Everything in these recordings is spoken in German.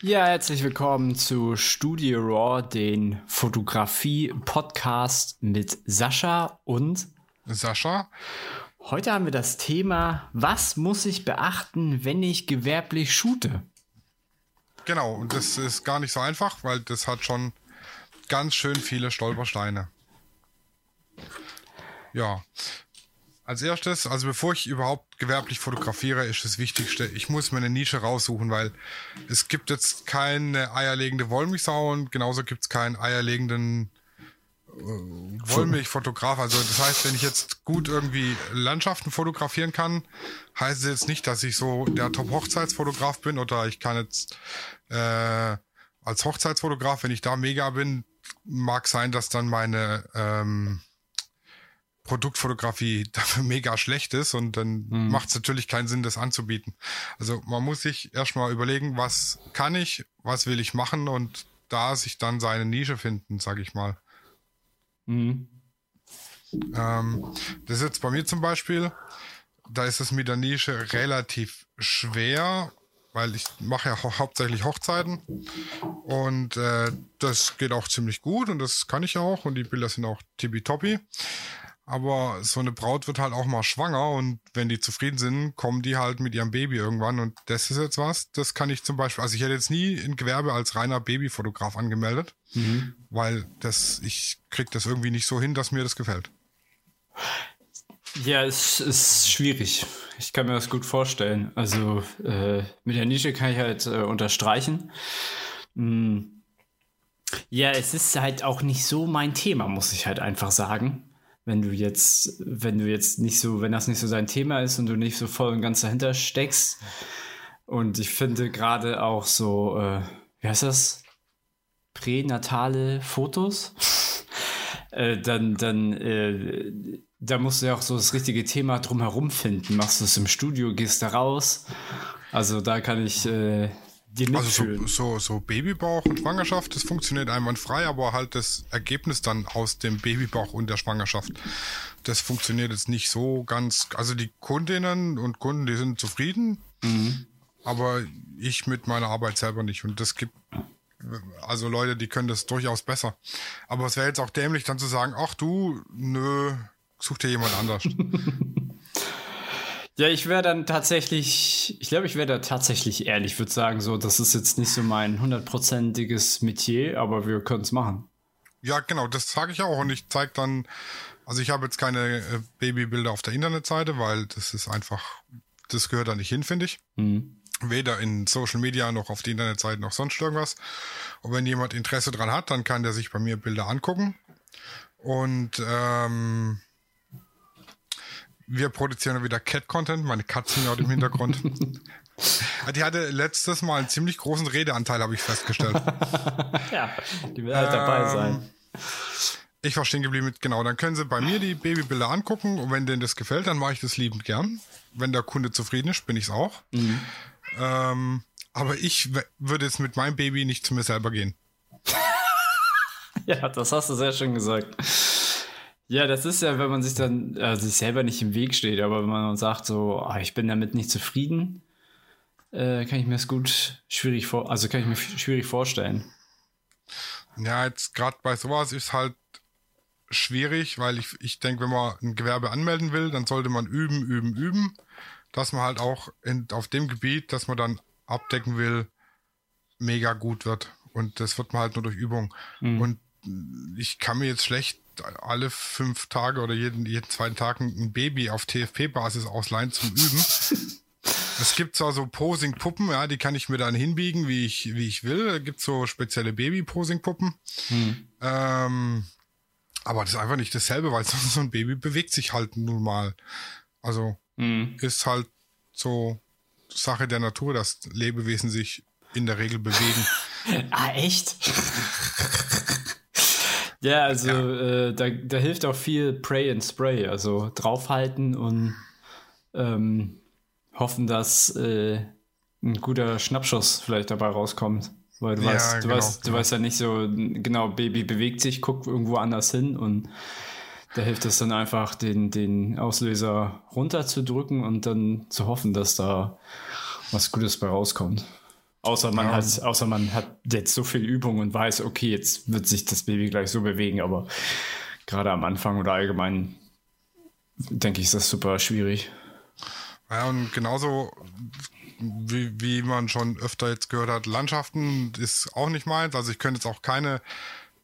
Ja, herzlich willkommen zu Studio Raw, den Fotografie-Podcast mit Sascha und Sascha. Heute haben wir das Thema, was muss ich beachten, wenn ich gewerblich shoote? Genau, und das ist gar nicht so einfach, weil das hat schon ganz schön viele Stolpersteine. Ja, als erstes, also bevor ich überhaupt gewerblich fotografiere, ist das Wichtigste, ich muss mir eine Nische raussuchen, weil es gibt jetzt keine eierlegende Wollmilchsau und genauso gibt es keinen eierlegenden äh, Wollmilchfotograf. Also das heißt, wenn ich jetzt gut irgendwie Landschaften fotografieren kann, heißt es jetzt nicht, dass ich so der Top-Hochzeitsfotograf bin oder ich kann jetzt äh, als Hochzeitsfotograf, wenn ich da mega bin, mag sein, dass dann meine ähm, Produktfotografie dafür mega schlecht ist und dann mhm. macht es natürlich keinen Sinn, das anzubieten. Also man muss sich erstmal überlegen, was kann ich, was will ich machen und da sich dann seine Nische finden, sag ich mal. Mhm. Ähm, das ist jetzt bei mir zum Beispiel, da ist es mit der Nische relativ schwer, weil ich mache ja hau hauptsächlich Hochzeiten und äh, das geht auch ziemlich gut und das kann ich auch und die Bilder sind auch tippitoppi. Aber so eine Braut wird halt auch mal schwanger und wenn die zufrieden sind, kommen die halt mit ihrem Baby irgendwann. Und das ist jetzt was, das kann ich zum Beispiel, also ich hätte jetzt nie ein Gewerbe als reiner Babyfotograf angemeldet, mhm. weil das, ich krieg das irgendwie nicht so hin, dass mir das gefällt. Ja, es ist schwierig. Ich kann mir das gut vorstellen. Also äh, mit der Nische kann ich halt äh, unterstreichen. Mm. Ja, es ist halt auch nicht so mein Thema, muss ich halt einfach sagen wenn du jetzt, wenn du jetzt nicht so, wenn das nicht so dein Thema ist und du nicht so voll und ganz dahinter steckst. Und ich finde gerade auch so, äh, wie heißt das? Pränatale Fotos. äh, dann, dann, äh, da musst du ja auch so das richtige Thema drumherum finden. Machst du es im Studio, gehst da raus. Also da kann ich äh, die Also so, so, so Babybauch und Schwangerschaft, das funktioniert einwandfrei, aber halt das Ergebnis dann aus dem Babybauch und der Schwangerschaft, das funktioniert jetzt nicht so ganz. Also die Kundinnen und Kunden, die sind zufrieden, mhm. aber ich mit meiner Arbeit selber nicht. Und das gibt also Leute, die können das durchaus besser. Aber es wäre jetzt auch dämlich, dann zu sagen, ach du, nö, such dir jemand anders. Ja, ich wäre dann tatsächlich, ich glaube, ich wäre da tatsächlich ehrlich, würde sagen, so, das ist jetzt nicht so mein hundertprozentiges Metier, aber wir können es machen. Ja, genau, das sage ich auch und ich zeige dann, also ich habe jetzt keine äh, Babybilder auf der Internetseite, weil das ist einfach, das gehört da nicht hin, finde ich. Mhm. Weder in Social Media noch auf die Internetseite noch sonst irgendwas. Und wenn jemand Interesse dran hat, dann kann der sich bei mir Bilder angucken. Und ähm, wir produzieren wieder Cat-Content, meine Katzen hier im Hintergrund. die hatte letztes Mal einen ziemlich großen Redeanteil, habe ich festgestellt. ja, die will halt ähm, dabei sein. Ich war stehen geblieben mit, genau, dann können sie bei mir die Babybilder angucken und wenn denen das gefällt, dann mache ich das liebend gern. Wenn der Kunde zufrieden ist, bin ich es auch. Mhm. Ähm, aber ich würde jetzt mit meinem Baby nicht zu mir selber gehen. ja, das hast du sehr schön gesagt. Ja, das ist ja, wenn man sich dann äh, sich selber nicht im Weg steht, aber wenn man sagt so, ah, ich bin damit nicht zufrieden, äh, kann ich mir das gut schwierig vor, also kann ich mir schwierig vorstellen. Ja, jetzt gerade bei sowas ist halt schwierig, weil ich, ich denke, wenn man ein Gewerbe anmelden will, dann sollte man üben, üben, üben, dass man halt auch in, auf dem Gebiet, das man dann abdecken will, mega gut wird. Und das wird man halt nur durch Übung. Mhm. Und ich kann mir jetzt schlecht alle fünf Tage oder jeden, jeden zweiten Tag ein Baby auf TFP-Basis ausleihen zum Üben. Es gibt zwar so Posing-Puppen, ja, die kann ich mir dann hinbiegen, wie ich, wie ich will. Es gibt so spezielle Baby-Posing-Puppen. Hm. Ähm, aber das ist einfach nicht dasselbe, weil so ein Baby bewegt sich halt nun mal. Also hm. ist halt so Sache der Natur, dass Lebewesen sich in der Regel bewegen. ah, echt? Ja, also ja. Äh, da, da hilft auch viel Pray and Spray, also draufhalten und ähm, hoffen, dass äh, ein guter Schnappschuss vielleicht dabei rauskommt. Weil du, ja, weißt, du, genau, weißt, du weißt ja nicht so, genau, Baby bewegt sich, guckt irgendwo anders hin und da hilft es dann einfach, den, den Auslöser runterzudrücken und dann zu hoffen, dass da was Gutes bei rauskommt. Außer man, ja. hat, außer man hat jetzt so viel Übung und weiß, okay, jetzt wird sich das Baby gleich so bewegen, aber gerade am Anfang oder allgemein denke ich, ist das super schwierig. Ja, und genauso wie, wie man schon öfter jetzt gehört hat, Landschaften ist auch nicht meins. Also ich könnte jetzt auch keine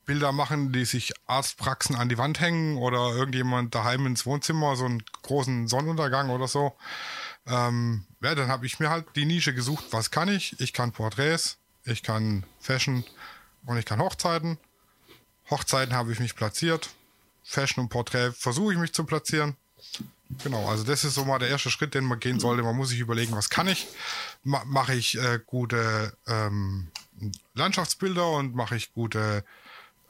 Bilder machen, die sich Arztpraxen an die Wand hängen oder irgendjemand daheim ins Wohnzimmer, so einen großen Sonnenuntergang oder so. Ähm, ja, dann habe ich mir halt die Nische gesucht, was kann ich? Ich kann Porträts, ich kann Fashion und ich kann Hochzeiten. Hochzeiten habe ich mich platziert. Fashion und Porträt versuche ich mich zu platzieren. Genau, also das ist so mal der erste Schritt, den man gehen sollte. Man muss sich überlegen, was kann ich? Ma mache ich äh, gute ähm, Landschaftsbilder und mache ich gute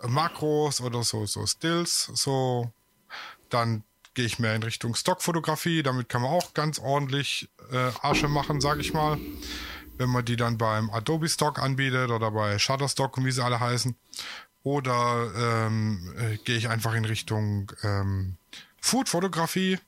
Makros oder so, so Stills, so. Dann gehe ich mehr in Richtung Stockfotografie. Damit kann man auch ganz ordentlich äh, Asche machen, sage ich mal. Wenn man die dann beim Adobe Stock anbietet oder bei Shutterstock und wie sie alle heißen. Oder ähm, äh, gehe ich einfach in Richtung ähm, Food-Fotografie.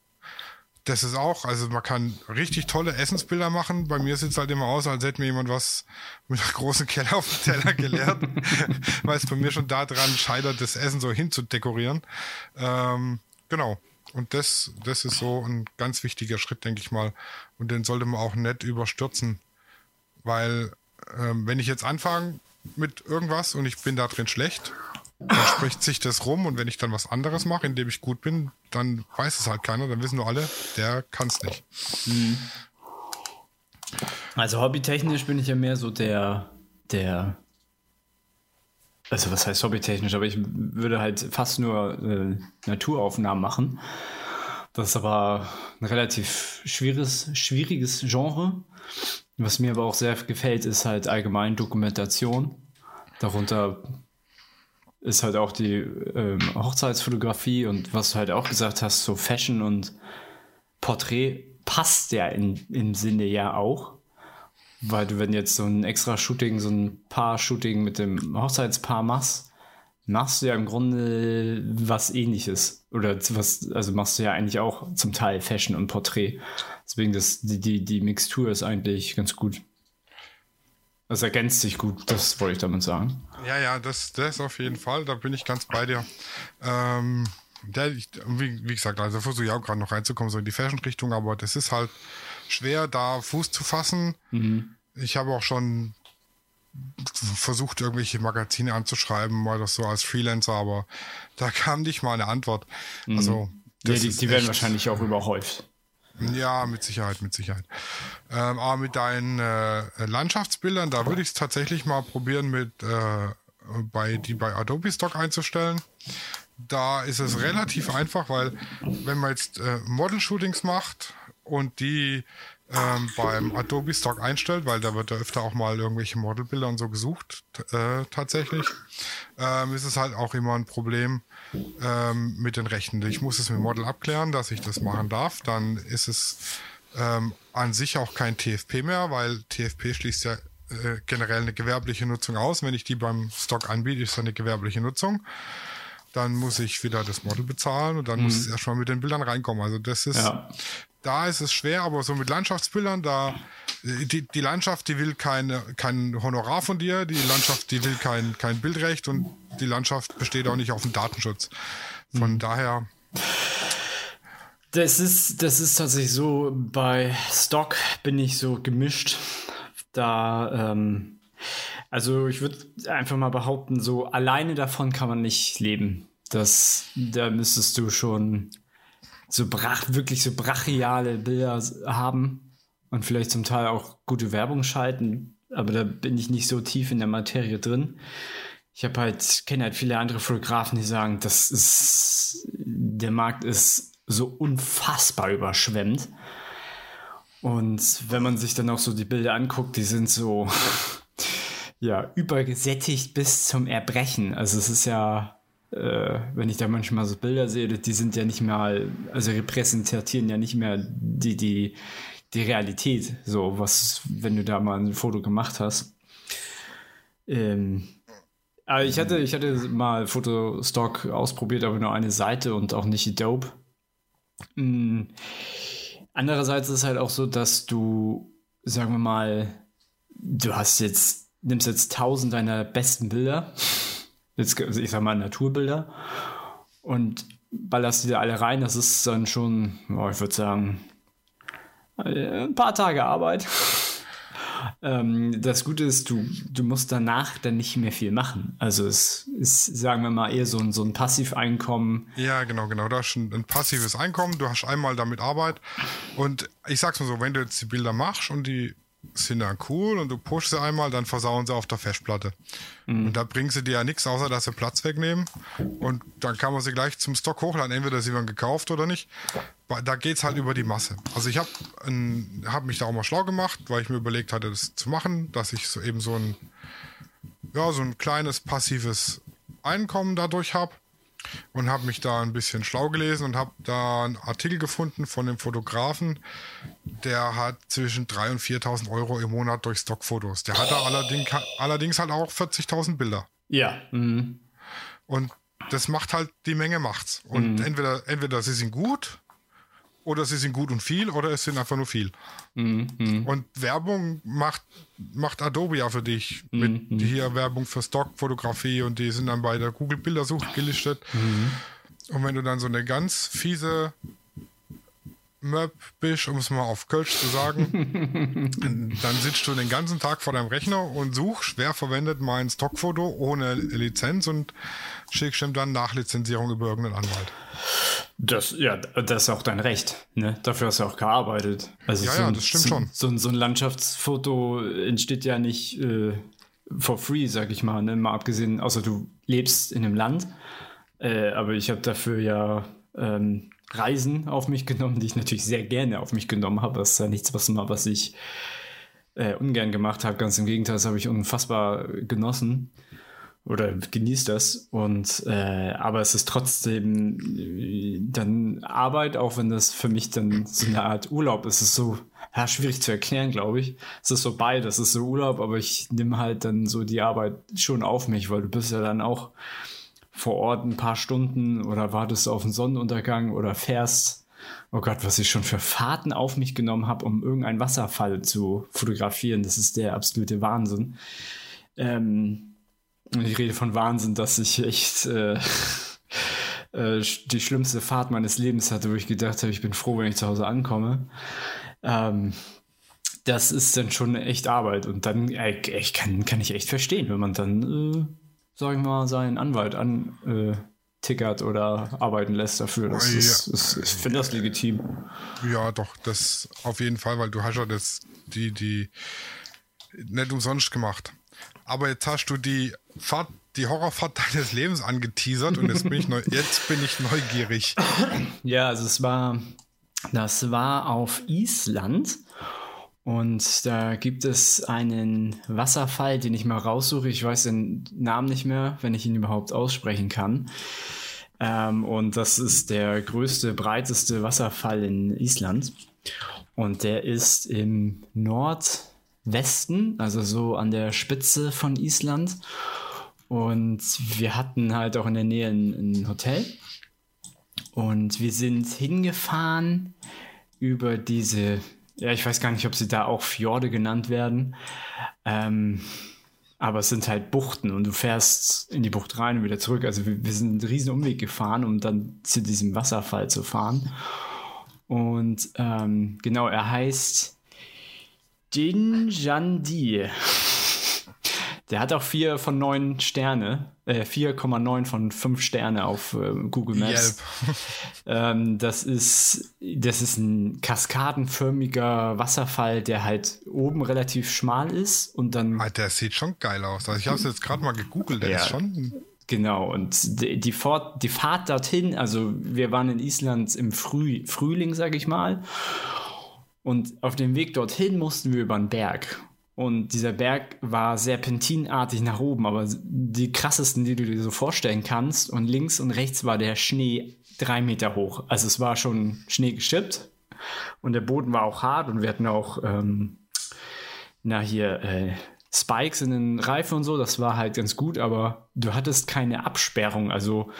Das ist auch, also man kann richtig tolle Essensbilder machen. Bei mir sieht es halt immer aus, als hätte mir jemand was mit einer großen Kelle auf dem Teller gelehrt, weil es bei mir schon daran scheitert, das Essen so hinzudekorieren. Ähm, genau. Und das, das ist so ein ganz wichtiger Schritt, denke ich mal. Und den sollte man auch nicht überstürzen. Weil, ähm, wenn ich jetzt anfange mit irgendwas und ich bin da drin schlecht, dann spricht sich das rum und wenn ich dann was anderes mache, in dem ich gut bin, dann weiß es halt keiner, dann wissen nur alle, der kann es nicht. Mhm. Also hobbytechnisch bin ich ja mehr so der, der, also was heißt hobbytechnisch, aber ich würde halt fast nur äh, Naturaufnahmen machen. Das ist aber ein relativ schwieriges, schwieriges Genre. Was mir aber auch sehr gefällt, ist halt allgemein Dokumentation. Darunter ist halt auch die ähm, Hochzeitsfotografie und was du halt auch gesagt hast, so Fashion und Porträt passt ja in, im Sinne ja auch. Weil du, wenn jetzt so ein extra Shooting, so ein Paar-Shooting mit dem Hochzeitspaar machst, machst du ja im Grunde was ähnliches. Oder was, also machst du ja eigentlich auch zum Teil Fashion und Porträt. Deswegen, das, die, die, die Mixtur ist eigentlich ganz gut. Das ergänzt sich gut, das wollte ich damit sagen. Ja, ja, das, das auf jeden Fall, da bin ich ganz bei dir. Ähm, der, wie, wie, gesagt, also versuche ich auch gerade noch reinzukommen, so in die Fashion-Richtung, aber das ist halt schwer, da Fuß zu fassen. Mhm. Ich habe auch schon versucht, irgendwelche Magazine anzuschreiben, mal das so als Freelancer, aber da kam nicht mal eine Antwort. Mhm. Also, ja, die, die werden wahrscheinlich auch überhäuft. Ja, mit Sicherheit, mit Sicherheit. Ähm, aber mit deinen äh, Landschaftsbildern, da würde ich es tatsächlich mal probieren, mit äh, bei die bei Adobe Stock einzustellen. Da ist es relativ einfach, weil wenn man jetzt äh, Model-Shootings macht und die ähm, beim Adobe Stock einstellt, weil da wird da öfter auch mal irgendwelche Modelbilder und so gesucht, äh, tatsächlich, ähm, ist es halt auch immer ein Problem ähm, mit den Rechten. Ich muss es mit dem Model abklären, dass ich das machen darf. Dann ist es ähm, an sich auch kein TFP mehr, weil TFP schließt ja äh, generell eine gewerbliche Nutzung aus. Wenn ich die beim Stock anbiete, ist das eine gewerbliche Nutzung dann muss ich wieder das Model bezahlen und dann mhm. muss es erstmal mit den Bildern reinkommen. Also das ist, ja da ist es schwer, aber so mit Landschaftsbildern, da die, die Landschaft, die will keine, kein Honorar von dir, die Landschaft, die will kein, kein Bildrecht und die Landschaft besteht auch nicht auf dem Datenschutz. Von mhm. daher. Das ist, das ist tatsächlich so, bei Stock bin ich so gemischt. Da, ähm, also ich würde einfach mal behaupten, so alleine davon kann man nicht leben. Das, da müsstest du schon so brach, wirklich so brachiale Bilder haben und vielleicht zum Teil auch gute Werbung schalten, aber da bin ich nicht so tief in der Materie drin. Ich habe halt, kenne halt viele andere Fotografen, die sagen, das ist, der Markt ist so unfassbar überschwemmt. Und wenn man sich dann auch so die Bilder anguckt, die sind so, ja, übergesättigt bis zum Erbrechen. Also es ist ja, äh, wenn ich da manchmal so Bilder sehe, die sind ja nicht mal, also repräsentieren ja nicht mehr die, die, die Realität, so was, wenn du da mal ein Foto gemacht hast. Ähm, aber ich hatte, ich hatte mal Fotostock ausprobiert, aber nur eine Seite und auch nicht Adobe. Mhm. Andererseits ist es halt auch so, dass du, sagen wir mal, du hast jetzt, nimmst jetzt tausend deiner besten Bilder, jetzt, also ich sag mal Naturbilder, und ballerst die da alle rein. Das ist dann schon, oh, ich würde sagen, äh, ein paar Tage Arbeit. ähm, das Gute ist, du, du musst danach dann nicht mehr viel machen. Also es ist, sagen wir mal, eher so ein, so ein Passiveinkommen. Ja, genau, genau. Du hast ein, ein passives Einkommen, du hast einmal damit Arbeit. Und ich sag's mal so, wenn du jetzt die Bilder machst und die sind dann cool und du pushst sie einmal, dann versauen sie auf der Festplatte. Mhm. Und da bringen sie dir ja nichts, außer dass sie Platz wegnehmen. Und dann kann man sie gleich zum Stock hochladen. Entweder sie werden gekauft oder nicht. Da geht es halt über die Masse. Also ich habe hab mich da auch mal schlau gemacht, weil ich mir überlegt hatte, das zu machen, dass ich so eben so ein, ja, so ein kleines passives Einkommen dadurch habe und habe mich da ein bisschen schlau gelesen und habe da einen Artikel gefunden von dem Fotografen, der hat zwischen 3.000 und 4.000 Euro im Monat durch Stockfotos. Der hat da allerdings, allerdings halt auch 40.000 Bilder. Ja. Mhm. Und das macht halt, die Menge macht's. Und mhm. entweder, entweder sie sind gut oder sie sind gut und viel oder es sind einfach nur viel. Mhm. Und Werbung macht, macht Adobe ja für dich. Mit mhm. hier Werbung für Stockfotografie und die sind dann bei der Google Bildersuche gelistet. Mhm. Und wenn du dann so eine ganz fiese Möb bist, um es mal auf Kölsch zu sagen, dann sitzt du den ganzen Tag vor deinem Rechner und suchst, wer verwendet mein Stockfoto ohne Lizenz und schickst ihm dann Nachlizenzierung über irgendeinen Anwalt. Das, ja, das ist auch dein Recht. Ne? Dafür hast du auch gearbeitet. Also ja, so ja, das stimmt so, schon. So, so, ein Landschaftsfoto entsteht ja nicht äh, for free, sag ich mal. Ne? Mal abgesehen, außer du lebst in einem Land. Äh, aber ich habe dafür ja ähm, Reisen auf mich genommen, die ich natürlich sehr gerne auf mich genommen habe. Das ist ja nichts, was, mal, was ich äh, ungern gemacht habe. Ganz im Gegenteil, das habe ich unfassbar genossen oder genießt das. Und äh, aber es ist trotzdem äh, dann Arbeit, auch wenn das für mich dann so eine Art Urlaub ist. Es ist so ja, schwierig zu erklären, glaube ich. Es ist so beides, es ist so Urlaub, aber ich nehme halt dann so die Arbeit schon auf mich, weil du bist ja dann auch vor Ort ein paar Stunden oder wartest auf den Sonnenuntergang oder fährst. Oh Gott, was ich schon für Fahrten auf mich genommen habe, um irgendeinen Wasserfall zu fotografieren. Das ist der absolute Wahnsinn. Ähm, ich rede von Wahnsinn, dass ich echt äh, äh, die schlimmste Fahrt meines Lebens hatte, wo ich gedacht habe, ich bin froh, wenn ich zu Hause ankomme. Ähm, das ist dann schon echt Arbeit. Und dann äh, ich kann, kann ich echt verstehen, wenn man dann, äh, sag ich mal, seinen Anwalt antickert äh, oder arbeiten lässt dafür. Das ja. ist, ist, ich finde das legitim. Ja, doch, das auf jeden Fall, weil du hast ja das, die, die nicht umsonst gemacht. Aber jetzt hast du die Fahrt, die Horrorfahrt deines Lebens angeteasert und jetzt bin ich, neu, jetzt bin ich neugierig. Ja, also es war, das war auf Island. Und da gibt es einen Wasserfall, den ich mal raussuche. Ich weiß den Namen nicht mehr, wenn ich ihn überhaupt aussprechen kann. Ähm, und das ist der größte, breiteste Wasserfall in Island. Und der ist im Nord, Westen, also so an der Spitze von Island. Und wir hatten halt auch in der Nähe ein, ein Hotel. Und wir sind hingefahren über diese, ja, ich weiß gar nicht, ob sie da auch Fjorde genannt werden. Ähm, aber es sind halt Buchten und du fährst in die Bucht rein und wieder zurück. Also wir, wir sind einen riesen Umweg gefahren, um dann zu diesem Wasserfall zu fahren. Und ähm, genau, er heißt Jinjandi. Der hat auch vier von neun Sterne, äh, 4,9 von fünf Sterne auf äh, Google Maps. ähm, das ist, das ist ein kaskadenförmiger Wasserfall, der halt oben relativ schmal ist und dann. Ah, der sieht schon geil aus. Also ich habe es jetzt gerade mal gegoogelt, der ja. ist schon. Genau, und die, die, Fahrt, die Fahrt dorthin, also wir waren in Island im Früh, Frühling, sag ich mal. Und auf dem Weg dorthin mussten wir über einen Berg. Und dieser Berg war serpentinartig nach oben, aber die krassesten, die du dir so vorstellen kannst. Und links und rechts war der Schnee drei Meter hoch. Also es war schon Schnee geschippt. Und der Boden war auch hart und wir hatten auch, ähm, na hier, äh, Spikes in den Reifen und so. Das war halt ganz gut, aber du hattest keine Absperrung. Also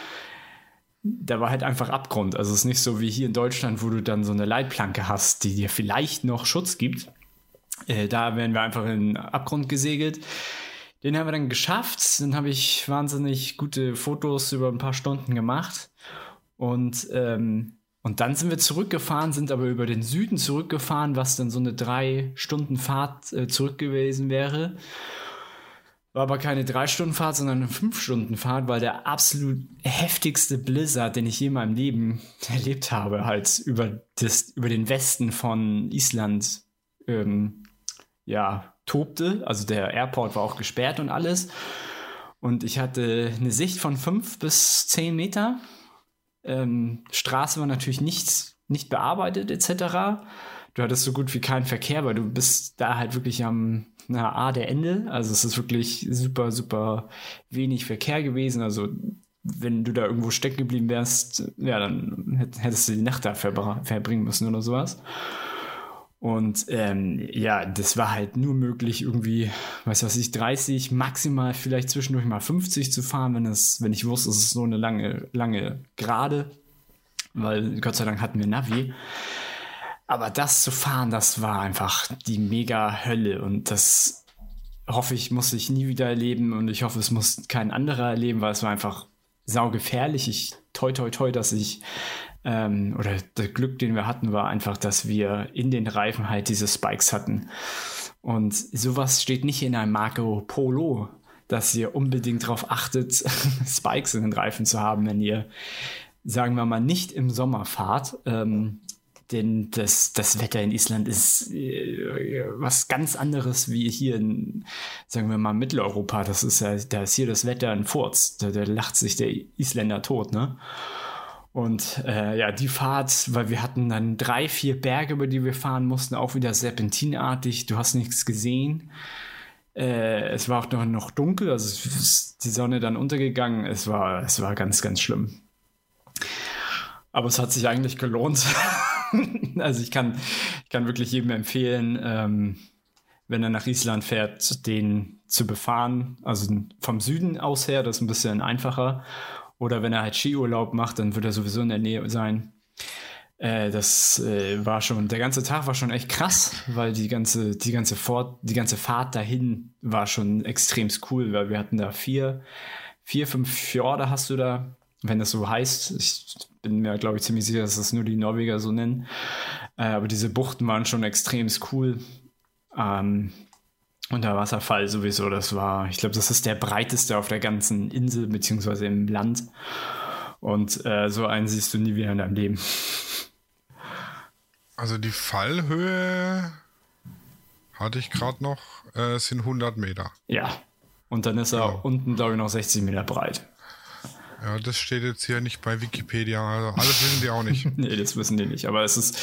da war halt einfach Abgrund. Also es ist nicht so wie hier in Deutschland, wo du dann so eine Leitplanke hast, die dir vielleicht noch Schutz gibt. Äh, da wären wir einfach in den Abgrund gesegelt. Den haben wir dann geschafft. Dann habe ich wahnsinnig gute Fotos über ein paar Stunden gemacht. Und, ähm, und dann sind wir zurückgefahren, sind aber über den Süden zurückgefahren, was dann so eine drei Stunden Fahrt äh, zurück gewesen wäre. War aber keine drei Stunden Fahrt, sondern eine fünf Stunden Fahrt, weil der absolut heftigste Blizzard, den ich je in meinem Leben erlebt habe, halt über, das, über den Westen von Island ähm, ja, tobte. Also der Airport war auch gesperrt und alles. Und ich hatte eine Sicht von fünf bis zehn Meter. Ähm, Straße war natürlich nicht, nicht bearbeitet etc. Du hattest so gut wie keinen Verkehr, weil du bist da halt wirklich am na, A der Ende. Also es ist wirklich super, super wenig Verkehr gewesen. Also wenn du da irgendwo stecken geblieben wärst, ja, dann hättest du die Nacht da verbringen müssen oder sowas. Und ähm, ja, das war halt nur möglich, irgendwie, weiß was ich, 30, maximal vielleicht zwischendurch mal 50 zu fahren, wenn es, wenn ich wusste, es ist so eine lange, lange Gerade, weil Gott sei Dank hatten wir Navi. Aber das zu fahren, das war einfach die mega Hölle und das hoffe ich, muss ich nie wieder erleben und ich hoffe, es muss kein anderer erleben, weil es war einfach saugefährlich. Ich toi toi toi, dass ich ähm, oder das Glück, den wir hatten, war einfach, dass wir in den Reifen halt diese Spikes hatten. Und sowas steht nicht in einem Marco Polo, dass ihr unbedingt darauf achtet, Spikes in den Reifen zu haben, wenn ihr, sagen wir mal, nicht im Sommer fahrt. Ähm, denn das, das Wetter in Island ist äh, was ganz anderes wie hier in, sagen wir mal, Mitteleuropa. Das ist ja, da ist hier das Wetter ein Furz. Da, da lacht sich der Isländer tot, ne? Und äh, ja, die Fahrt, weil wir hatten dann drei, vier Berge, über die wir fahren mussten, auch wieder serpentinartig. Du hast nichts gesehen. Äh, es war auch noch, noch dunkel, also ist die Sonne dann untergegangen. Es war, es war ganz, ganz schlimm. Aber es hat sich eigentlich gelohnt. also ich kann, ich kann wirklich jedem empfehlen, ähm, wenn er nach Island fährt, den zu befahren. Also vom Süden aus her, das ist ein bisschen einfacher. Oder wenn er halt Skiurlaub macht, dann wird er sowieso in der Nähe sein. Äh, das äh, war schon, der ganze Tag war schon echt krass, weil die ganze, die ganze Fort, die ganze Fahrt dahin war schon extrem cool, weil wir hatten da vier, vier, fünf Fjorde hast du da, wenn das so heißt. Ich bin mir, glaube ich, ziemlich sicher, dass das nur die Norweger so nennen. Äh, aber diese Buchten waren schon extrem cool. Ähm, und der Wasserfall sowieso, das war, ich glaube, das ist der breiteste auf der ganzen Insel, beziehungsweise im Land. Und äh, so einen siehst du nie wieder in deinem Leben. Also die Fallhöhe hatte ich gerade noch, äh, sind 100 Meter. Ja. Und dann ist er genau. unten, glaube ich, noch 60 Meter breit. Ja, das steht jetzt hier nicht bei Wikipedia. Also alles wissen die auch nicht. nee, das wissen die nicht. Aber es ist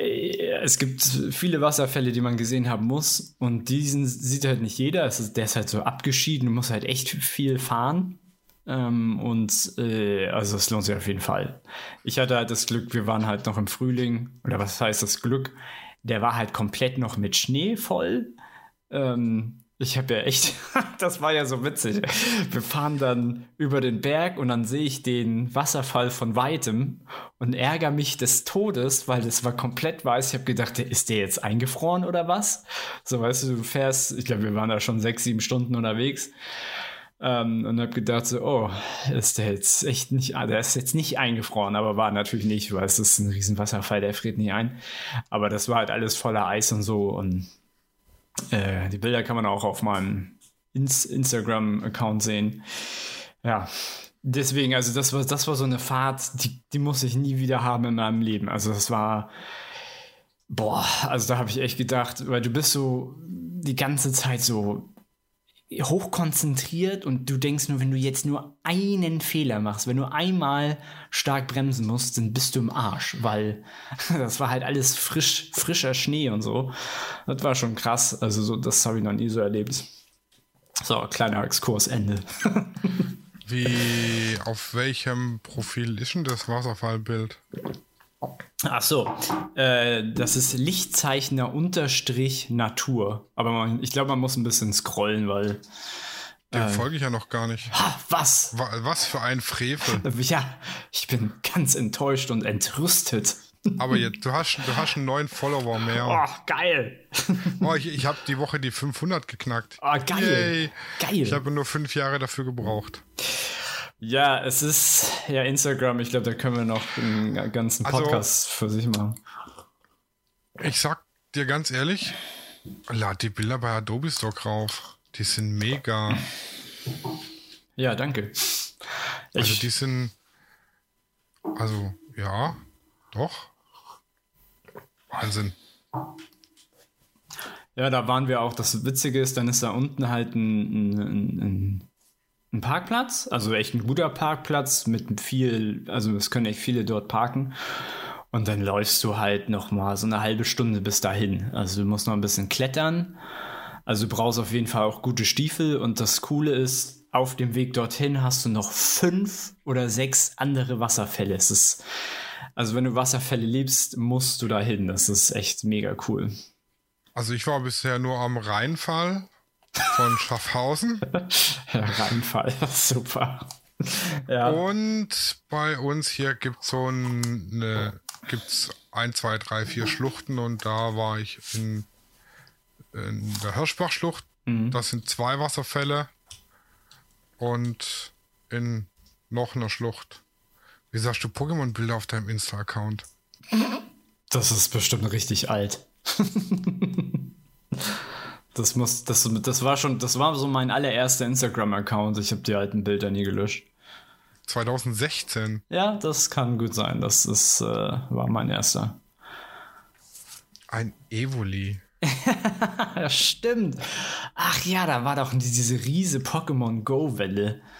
es gibt viele Wasserfälle, die man gesehen haben muss. Und diesen sieht halt nicht jeder. Ist, der ist halt so abgeschieden. Du musst halt echt viel fahren. Ähm, und äh, also es lohnt sich auf jeden Fall. Ich hatte halt das Glück, wir waren halt noch im Frühling. Oder was heißt das Glück? Der war halt komplett noch mit Schnee voll. Ähm, ich habe ja echt, das war ja so witzig. Wir fahren dann über den Berg und dann sehe ich den Wasserfall von weitem und ärgere mich des Todes, weil das war komplett weiß. Ich habe gedacht, ist der jetzt eingefroren oder was? So, weißt du, du fährst, ich glaube, wir waren da schon sechs, sieben Stunden unterwegs. Ähm, und habe gedacht so, oh, ist der jetzt echt nicht, ah, der ist jetzt nicht eingefroren, aber war natürlich nicht, weil es ist ein riesen Wasserfall, der friert nicht ein. Aber das war halt alles voller Eis und so und äh, die Bilder kann man auch auf meinem Ins Instagram-Account sehen. Ja, deswegen, also das war, das war so eine Fahrt, die, die muss ich nie wieder haben in meinem Leben. Also das war, boah, also da habe ich echt gedacht, weil du bist so die ganze Zeit so hochkonzentriert und du denkst nur, wenn du jetzt nur einen Fehler machst, wenn du einmal stark bremsen musst, dann bist du im Arsch, weil das war halt alles frisch, frischer Schnee und so. Das war schon krass. Also so, das habe ich noch nie so erlebt. So, kleiner Exkurs, Ende. Wie, auf welchem Profil ist denn das Wasserfallbild? Ach so, äh, das ist Lichtzeichner unterstrich Natur. Aber man, ich glaube, man muss ein bisschen scrollen, weil. Dem äh, folge ich ja noch gar nicht. Ha, was? Was für ein Frevel. Ja, ich bin ganz enttäuscht und entrüstet. Aber jetzt, du hast, du hast einen neuen Follower mehr. Oh, geil. Oh, ich, ich habe die Woche die 500 geknackt. Oh, geil. Yay. Geil. Ich habe nur fünf Jahre dafür gebraucht. Ja, es ist ja Instagram. Ich glaube, da können wir noch einen ganzen also, Podcast also, für sich machen. Ich sag dir ganz ehrlich, lad die Bilder bei Adobe Stock rauf. Die sind mega. Ja, danke. Also die sind, also ja, doch. Wahnsinn. Ja, da waren wir auch. Das Witzige ist, dann ist da unten halt ein, ein, ein, ein Parkplatz, also echt ein guter Parkplatz mit viel, also es können echt viele dort parken. Und dann läufst du halt noch mal so eine halbe Stunde bis dahin. Also du musst noch ein bisschen klettern. Also du brauchst auf jeden Fall auch gute Stiefel. Und das Coole ist, auf dem Weg dorthin hast du noch fünf oder sechs andere Wasserfälle. Es ist also wenn du Wasserfälle liebst, musst du da hin. Das ist echt mega cool. Also ich war bisher nur am Rheinfall von Schaffhausen. ja, Rheinfall, super. Ja. Und bei uns hier gibt es so eine, gibt's ein, zwei, drei, vier Schluchten und da war ich in, in der Hirschbachschlucht. Mhm. Das sind zwei Wasserfälle und in noch einer Schlucht. Wie sagst du Pokémon-Bilder auf deinem Insta-Account? Das ist bestimmt richtig alt. das muss, das, das war schon, das war so mein allererster Instagram-Account. Ich habe die alten Bilder nie gelöscht. 2016. Ja, das kann gut sein. Das ist, äh, war mein erster. Ein Evoli. ja, stimmt. Ach ja, da war doch diese riese Pokémon Go-Welle.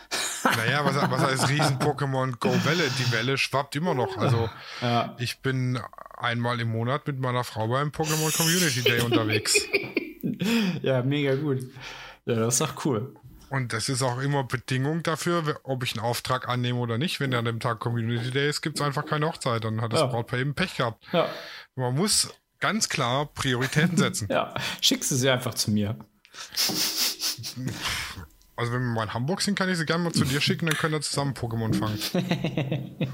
Naja, was, was heißt Riesen-Pokémon Go-Welle? Die Welle schwappt immer noch. Also ja. ich bin einmal im Monat mit meiner Frau beim Pokémon Community Day unterwegs. Ja, mega gut. Ja, das ist doch cool. Und das ist auch immer Bedingung dafür, ob ich einen Auftrag annehme oder nicht. Wenn an dem Tag Community Day ist, gibt es einfach keine Hochzeit. Dann hat das ja. Brautpaar eben Pech gehabt. Ja. Man muss ganz klar Prioritäten setzen. ja, schickst du sie einfach zu mir. Also wenn wir mal in Hamburg sind, kann ich sie gerne mal zu dir schicken, dann können wir zusammen Pokémon fangen.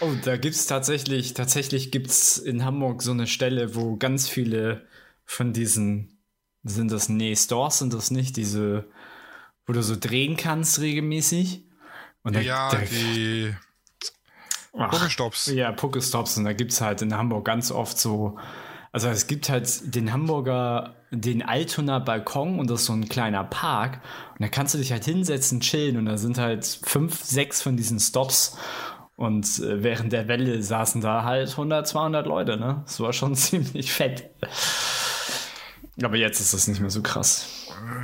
oh, da gibt es tatsächlich, tatsächlich gibt es in Hamburg so eine Stelle, wo ganz viele von diesen, sind das, nee, Stores sind das nicht, diese, wo du so drehen kannst regelmäßig. Und ja, da, die Pokestops. Ja, Pokestops. Und da gibt es halt in Hamburg ganz oft so also es gibt halt den Hamburger, den Altoner Balkon und das ist so ein kleiner Park. Und da kannst du dich halt hinsetzen, chillen und da sind halt fünf, sechs von diesen Stops. Und äh, während der Welle saßen da halt 100, 200 Leute, ne? Das war schon ziemlich fett. Aber jetzt ist das nicht mehr so krass.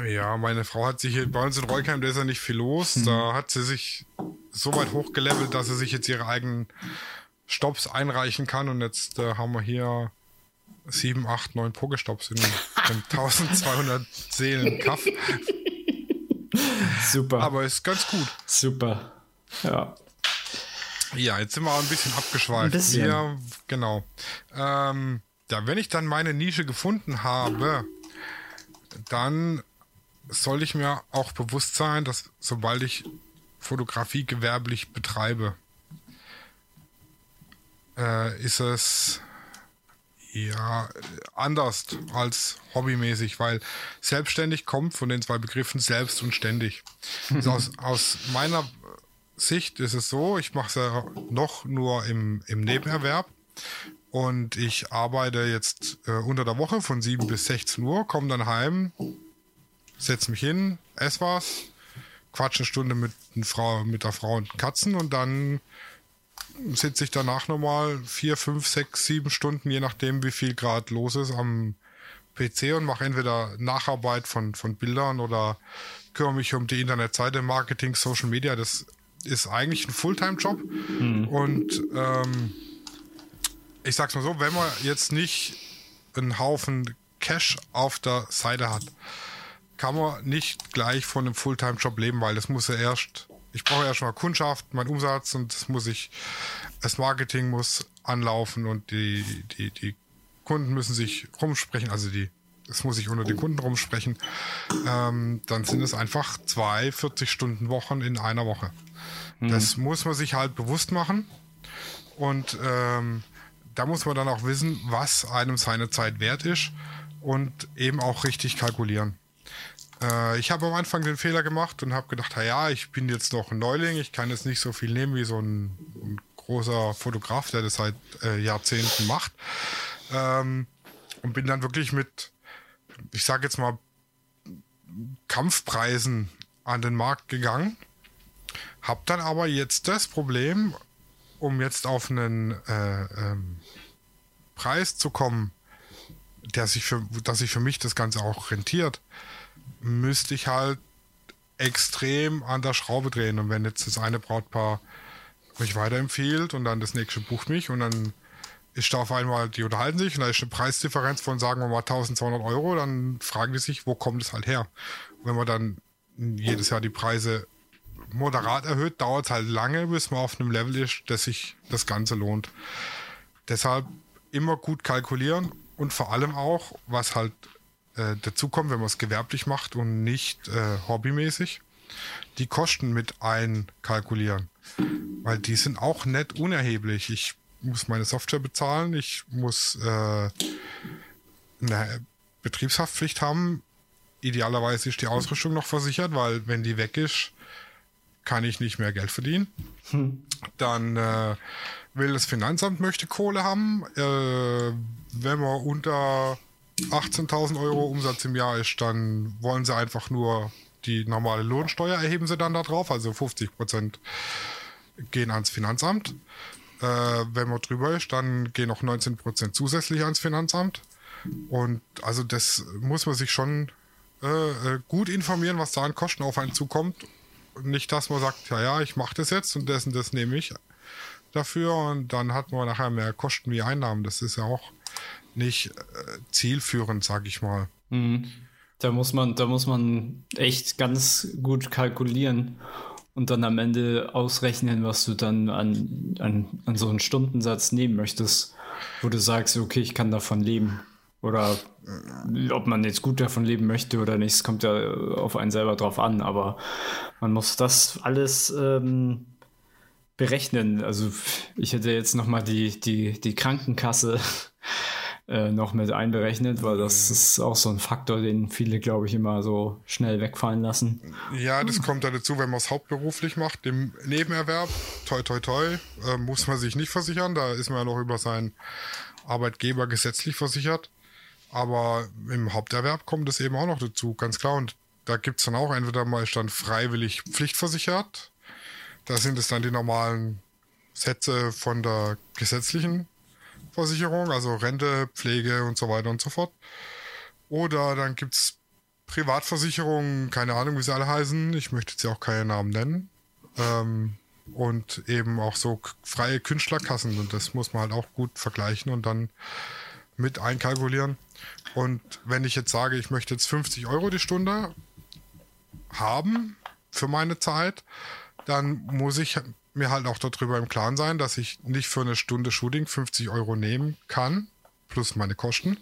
Ja, meine Frau hat sich hier bei uns in Reukheim, da ist ja nicht viel los. Mhm. Da hat sie sich so weit hochgelevelt, dass sie sich jetzt ihre eigenen Stops einreichen kann. Und jetzt äh, haben wir hier 7, 8, 9 Pokestops in, in 1200 Seelen Kaff. Super. Aber ist ganz gut. Super. Ja. Ja, jetzt sind wir auch ein bisschen abgeschweift. Ein bisschen. Ja, genau. Ähm, ja, wenn ich dann meine Nische gefunden habe, dann soll ich mir auch bewusst sein, dass sobald ich Fotografie gewerblich betreibe, äh, ist es ja, anders als hobbymäßig, weil selbstständig kommt von den zwei Begriffen selbst und ständig. Also aus, aus meiner Sicht ist es so, ich mache es ja noch nur im, im Nebenerwerb und ich arbeite jetzt äh, unter der Woche von 7 bis 16 Uhr, komme dann heim, setze mich hin, esse was, quatsche eine Stunde mit, Frau, mit der Frau und Katzen und dann sitze ich danach nochmal vier, fünf, sechs, sieben Stunden, je nachdem, wie viel Grad los ist, am PC und mache entweder Nacharbeit von, von Bildern oder kümmere mich um die Internetseite, Marketing, Social Media. Das ist eigentlich ein Fulltime-Job. Mhm. Und ähm, ich sag's mal so, wenn man jetzt nicht einen Haufen Cash auf der Seite hat, kann man nicht gleich von einem Fulltime-Job leben, weil das muss ja erst ich brauche ja schon mal Kundschaft, meinen Umsatz und das muss ich, das Marketing muss anlaufen und die, die, die Kunden müssen sich rumsprechen, also die, es muss sich unter den Kunden rumsprechen. Ähm, dann sind es einfach zwei 40-Stunden-Wochen in einer Woche. Mhm. Das muss man sich halt bewusst machen. Und ähm, da muss man dann auch wissen, was einem seine Zeit wert ist und eben auch richtig kalkulieren. Äh, ich habe am Anfang den Fehler gemacht und habe gedacht, ja, ich bin jetzt noch ein Neuling, ich kann jetzt nicht so viel nehmen wie so ein, ein großer Fotograf, der das seit äh, Jahrzehnten macht. Ähm, und bin dann wirklich mit, ich sage jetzt mal, Kampfpreisen an den Markt gegangen. Hab dann aber jetzt das Problem, um jetzt auf einen äh, ähm, Preis zu kommen, der sich für, dass sich für mich das Ganze auch rentiert, müsste ich halt extrem an der Schraube drehen. Und wenn jetzt das eine Brautpaar mich weiterempfiehlt und dann das nächste bucht mich und dann ist da auf einmal, die unterhalten sich und da ist eine Preisdifferenz von, sagen wir mal, 1200 Euro, dann fragen die sich, wo kommt es halt her? Und wenn man dann jedes Jahr die Preise moderat erhöht, dauert es halt lange, bis man auf einem Level ist, dass sich das Ganze lohnt. Deshalb immer gut kalkulieren und vor allem auch, was halt äh, dazu kommt, wenn man es gewerblich macht und nicht äh, hobbymäßig, die Kosten mit einkalkulieren. Weil die sind auch nicht unerheblich. Ich muss meine Software bezahlen, ich muss äh, eine Betriebshaftpflicht haben. Idealerweise ist die Ausrüstung noch versichert, weil wenn die weg ist, kann ich nicht mehr Geld verdienen. Hm. Dann äh, will das Finanzamt möchte Kohle haben. Äh, wenn man unter 18.000 Euro Umsatz im Jahr ist, dann wollen sie einfach nur die normale Lohnsteuer erheben sie dann da drauf, also 50 Prozent gehen ans Finanzamt. Äh, wenn man drüber ist, dann gehen noch 19 Prozent zusätzlich ans Finanzamt. Und also das muss man sich schon äh, äh, gut informieren, was da an Kosten auf einen zukommt. Nicht, dass man sagt, ja, ja, ich mache das jetzt und und das nehme ich dafür und dann hat man nachher mehr Kosten wie Einnahmen. Das ist ja auch nicht äh, zielführend, sag ich mal. Mhm. Da muss man, da muss man echt ganz gut kalkulieren und dann am Ende ausrechnen, was du dann an, an, an so einen Stundensatz nehmen möchtest, wo du sagst, okay, ich kann davon leben. Oder ob man jetzt gut davon leben möchte oder nicht, es kommt ja auf einen selber drauf an, aber man muss das alles ähm, berechnen. Also ich hätte jetzt nochmal die, die, die Krankenkasse äh, noch mit einberechnet, weil das ist auch so ein Faktor, den viele, glaube ich, immer so schnell wegfallen lassen. Ja, das kommt da dazu, wenn man es hauptberuflich macht. Im Nebenerwerb, toi toi toi, äh, muss man sich nicht versichern. Da ist man ja noch über seinen Arbeitgeber gesetzlich versichert. Aber im Haupterwerb kommt es eben auch noch dazu, ganz klar. Und da gibt es dann auch entweder mal ist dann freiwillig pflichtversichert. Da sind es dann die normalen Sätze von der gesetzlichen Versicherung, also Rente, Pflege und so weiter und so fort. Oder dann gibt es Privatversicherungen, keine Ahnung, wie sie alle heißen. Ich möchte jetzt ja auch keine Namen nennen. Ähm, und eben auch so freie Künstlerkassen. Und das muss man halt auch gut vergleichen und dann mit einkalkulieren. Und wenn ich jetzt sage, ich möchte jetzt 50 Euro die Stunde haben für meine Zeit, dann muss ich mir halt auch darüber im Klaren sein, dass ich nicht für eine Stunde Shooting 50 Euro nehmen kann, plus meine Kosten,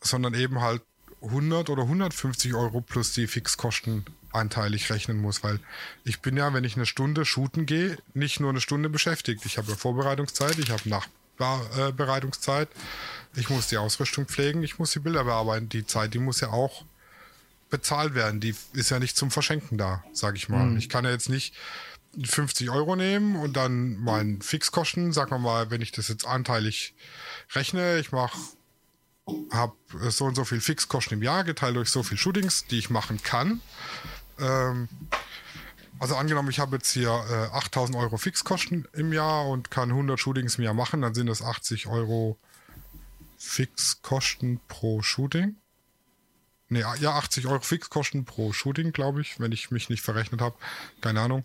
sondern eben halt 100 oder 150 Euro plus die Fixkosten anteilig rechnen muss, weil ich bin ja, wenn ich eine Stunde shooten gehe, nicht nur eine Stunde beschäftigt. Ich habe ja Vorbereitungszeit, ich habe Nachbereitungszeit, ich muss die Ausrüstung pflegen, ich muss die Bilder bearbeiten. Die Zeit, die muss ja auch bezahlt werden. Die ist ja nicht zum Verschenken da, sage ich mal. Mhm. Ich kann ja jetzt nicht 50 Euro nehmen und dann meinen Fixkosten, sagen wir mal, wenn ich das jetzt anteilig rechne, ich mache, habe so und so viel Fixkosten im Jahr geteilt durch so viel Shootings, die ich machen kann. Ähm, also angenommen, ich habe jetzt hier äh, 8000 Euro Fixkosten im Jahr und kann 100 Shootings im Jahr machen, dann sind das 80 Euro Fixkosten pro Shooting. Nee, ja, 80 Euro Fixkosten pro Shooting, glaube ich, wenn ich mich nicht verrechnet habe. Keine Ahnung.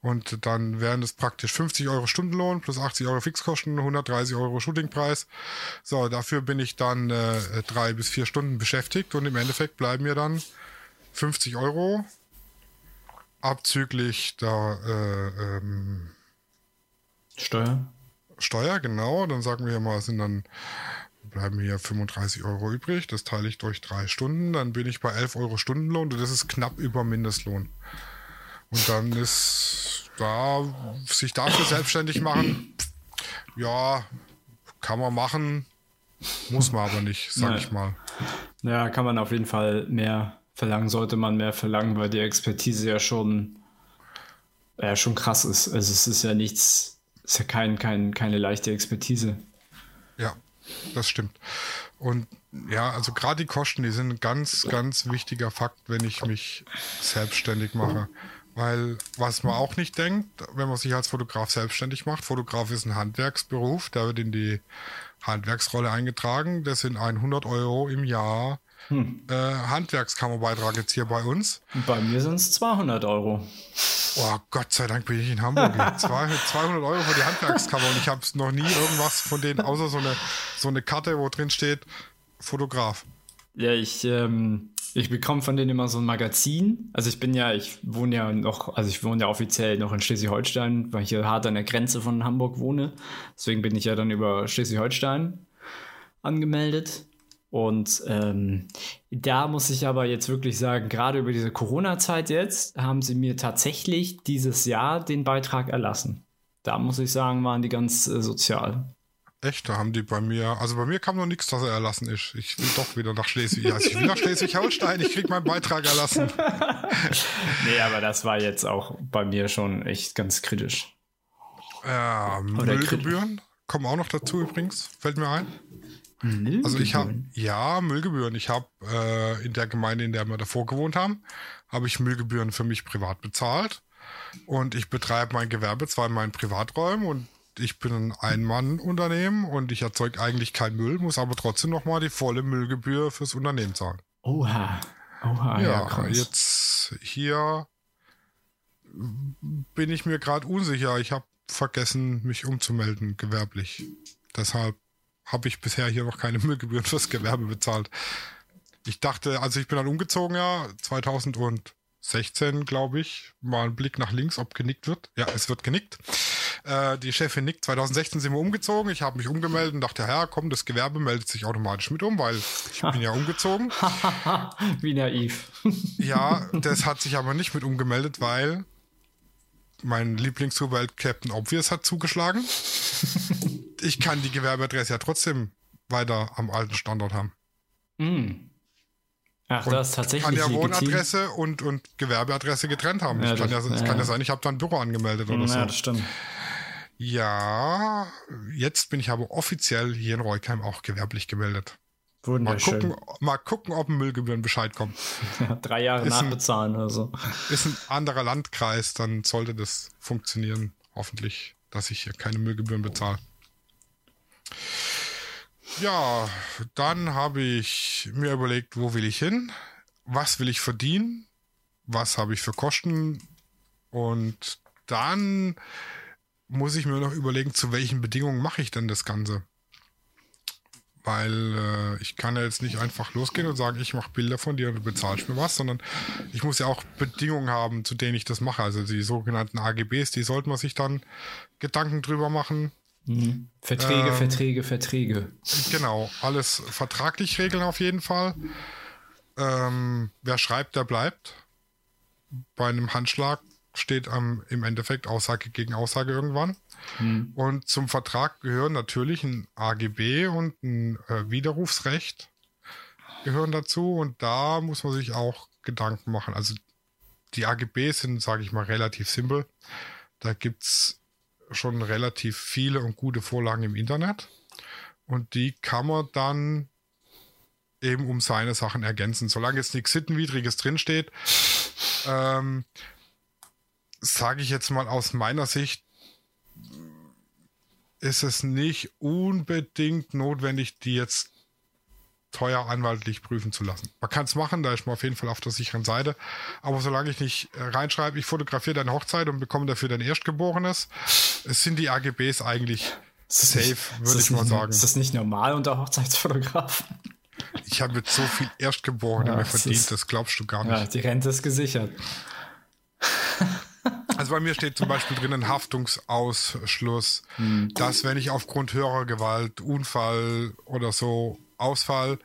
Und dann wären es praktisch 50 Euro Stundenlohn plus 80 Euro Fixkosten, 130 Euro Shootingpreis. So, dafür bin ich dann äh, drei bis vier Stunden beschäftigt und im Endeffekt bleiben mir dann 50 Euro abzüglich der äh, ähm, Steuer. Steuer, genau. Dann sagen wir mal, sind dann bleiben hier 35 Euro übrig. Das teile ich durch drei Stunden. Dann bin ich bei 11 Euro Stundenlohn und das ist knapp über Mindestlohn. Und dann ist da, sich dafür selbstständig machen, ja, kann man machen, muss man aber nicht, sag Nein. ich mal. Ja, kann man auf jeden Fall mehr verlangen, sollte man mehr verlangen, weil die Expertise ja schon, ja, schon krass ist. Also es ist ja nichts, es ist ja kein, kein, keine leichte Expertise. Ja, das stimmt. Und ja, also gerade die Kosten, die sind ein ganz, ganz wichtiger Fakt, wenn ich mich selbstständig mache. Weil was man auch nicht denkt, wenn man sich als Fotograf selbstständig macht, Fotograf ist ein Handwerksberuf, der wird in die Handwerksrolle eingetragen. Das sind 100 Euro im Jahr äh, Handwerkskammerbeitrag jetzt hier bei uns. Bei mir sind es 200 Euro. Oh, Gott sei Dank bin ich in Hamburg. Zwei- 200 Euro für die Handwerkskammer und ich habe noch nie irgendwas von denen, außer so eine, so eine Karte, wo drin steht Fotograf. Ja, ich, ähm, ich bekomme von denen immer so ein Magazin. Also ich bin ja, ich wohne ja noch, also ich wohne ja offiziell noch in Schleswig-Holstein, weil ich hier hart an der Grenze von Hamburg wohne. Deswegen bin ich ja dann über Schleswig-Holstein angemeldet. Und ähm, da muss ich aber jetzt wirklich sagen, gerade über diese Corona-Zeit jetzt, haben sie mir tatsächlich dieses Jahr den Beitrag erlassen. Da muss ich sagen, waren die ganz äh, sozial. Echt, da haben die bei mir, also bei mir kam noch nichts, dass er erlassen ist. Ich will doch wieder nach Schleswig. Also ich will nach Schleswig-Holstein, ich krieg meinen Beitrag erlassen. Nee, aber das war jetzt auch bei mir schon echt ganz kritisch. Äh, Müllgebühren kommen auch noch dazu übrigens, fällt mir ein. Also ich habe, ja, Müllgebühren. Ich habe äh, in der Gemeinde, in der wir davor gewohnt haben, habe ich Müllgebühren für mich privat bezahlt. Und ich betreibe mein Gewerbe zwar in meinen Privaträumen und ich bin ein Ein-Mann-Unternehmen und ich erzeuge eigentlich keinen Müll, muss aber trotzdem nochmal die volle Müllgebühr fürs Unternehmen zahlen. Oha. Oha, ja, Ja, jetzt hier bin ich mir gerade unsicher. Ich habe vergessen, mich umzumelden, gewerblich. Deshalb habe ich bisher hier noch keine Müllgebühren fürs Gewerbe bezahlt. Ich dachte, also ich bin dann umgezogen, ja, 2016, glaube ich. Mal ein Blick nach links, ob genickt wird. Ja, es wird genickt. Äh, die Chefin nickt. 2016 sind wir umgezogen. Ich habe mich umgemeldet und dachte, ja, komm, das Gewerbe meldet sich automatisch mit um, weil ich bin ja umgezogen. Wie naiv. Ja, das hat sich aber nicht mit umgemeldet, weil mein Lieblingssuperheld Captain Obvious hat zugeschlagen. Ich kann die Gewerbeadresse ja trotzdem weiter am alten Standort haben. Hm. Ach, Und das ist tatsächlich kann ja. Wohnadresse und, und Gewerbeadresse getrennt haben. Ja, ich kann ja, das- es ja, kann ja ja. sein, ich habe da ein Büro angemeldet oder Ja, so. das stimmt. Ja, jetzt bin ich aber offiziell hier in Reukheim auch gewerblich gemeldet. Mal Wunderschön. gucken, mal gucken, ob ein Müllgebührenbescheid kommt. Ja, drei Jahre Ist ein- nachbezahlen oder so. ist ein anderer Landkreis, dann sollte das funktionieren. Hoffentlich, dass ich hier keine Müllgebühren bezahle. Ja, dann habe ich mir überlegt, wo will ich hin? Was will ich verdienen? Was habe ich für Kosten? Und dann muss ich mir noch überlegen, zu welchen Bedingungen mache ich denn das Ganze? Weil äh, ich kann ja jetzt nicht einfach losgehen und sagen, ich mache Bilder von dir und du bezahlst mir was, sondern ich muss ja auch Bedingungen haben, zu denen ich das mache. Also die sogenannten AGBs, die sollte man sich dann Gedanken drüber machen. Mhm. Verträge, Ähm, Verträge, Verträge. Genau, alles vertraglich regeln auf jeden Fall. Ähm, wer schreibt, der bleibt. Bei einem Handschlag steht am, im Endeffekt Aussage gegen Aussage irgendwann. Mhm. Und zum Vertrag gehören natürlich ein AGB und ein äh, Widerrufsrecht gehören dazu. Und da muss man sich auch Gedanken machen. Also die AGBs sind, sage ich mal, relativ simpel. Da gibt's schon relativ viele und gute Vorlagen im Internet. Und die kann man dann eben um seine Sachen ergänzen. Solange jetzt nichts Sittenwidriges drinsteht, ähm, sage ich jetzt mal aus meiner Sicht, ist es nicht unbedingt notwendig, die jetzt teuer anwaltlich prüfen zu lassen. Man kann es machen, da ist man auf jeden Fall auf der sicheren Seite. Aber solange ich nicht äh, reinschreibe, ich fotografiere deine Hochzeit und bekomme dafür dein Erstgeborenes, es sind die AGBs eigentlich safe, würde ich mal nicht- sagen. Ist das nicht normal unter Hochzeitsfotografen? Ich habe jetzt so viel Erstgeborene Ja, verdient, ist- das glaubst du gar nicht. Ja, die Rente ist gesichert. Also bei mir steht zum Beispiel drinnen Haftungsausschluss, Hm. dass wenn ich aufgrund höherer Gewalt, Unfall oder so Ausfall,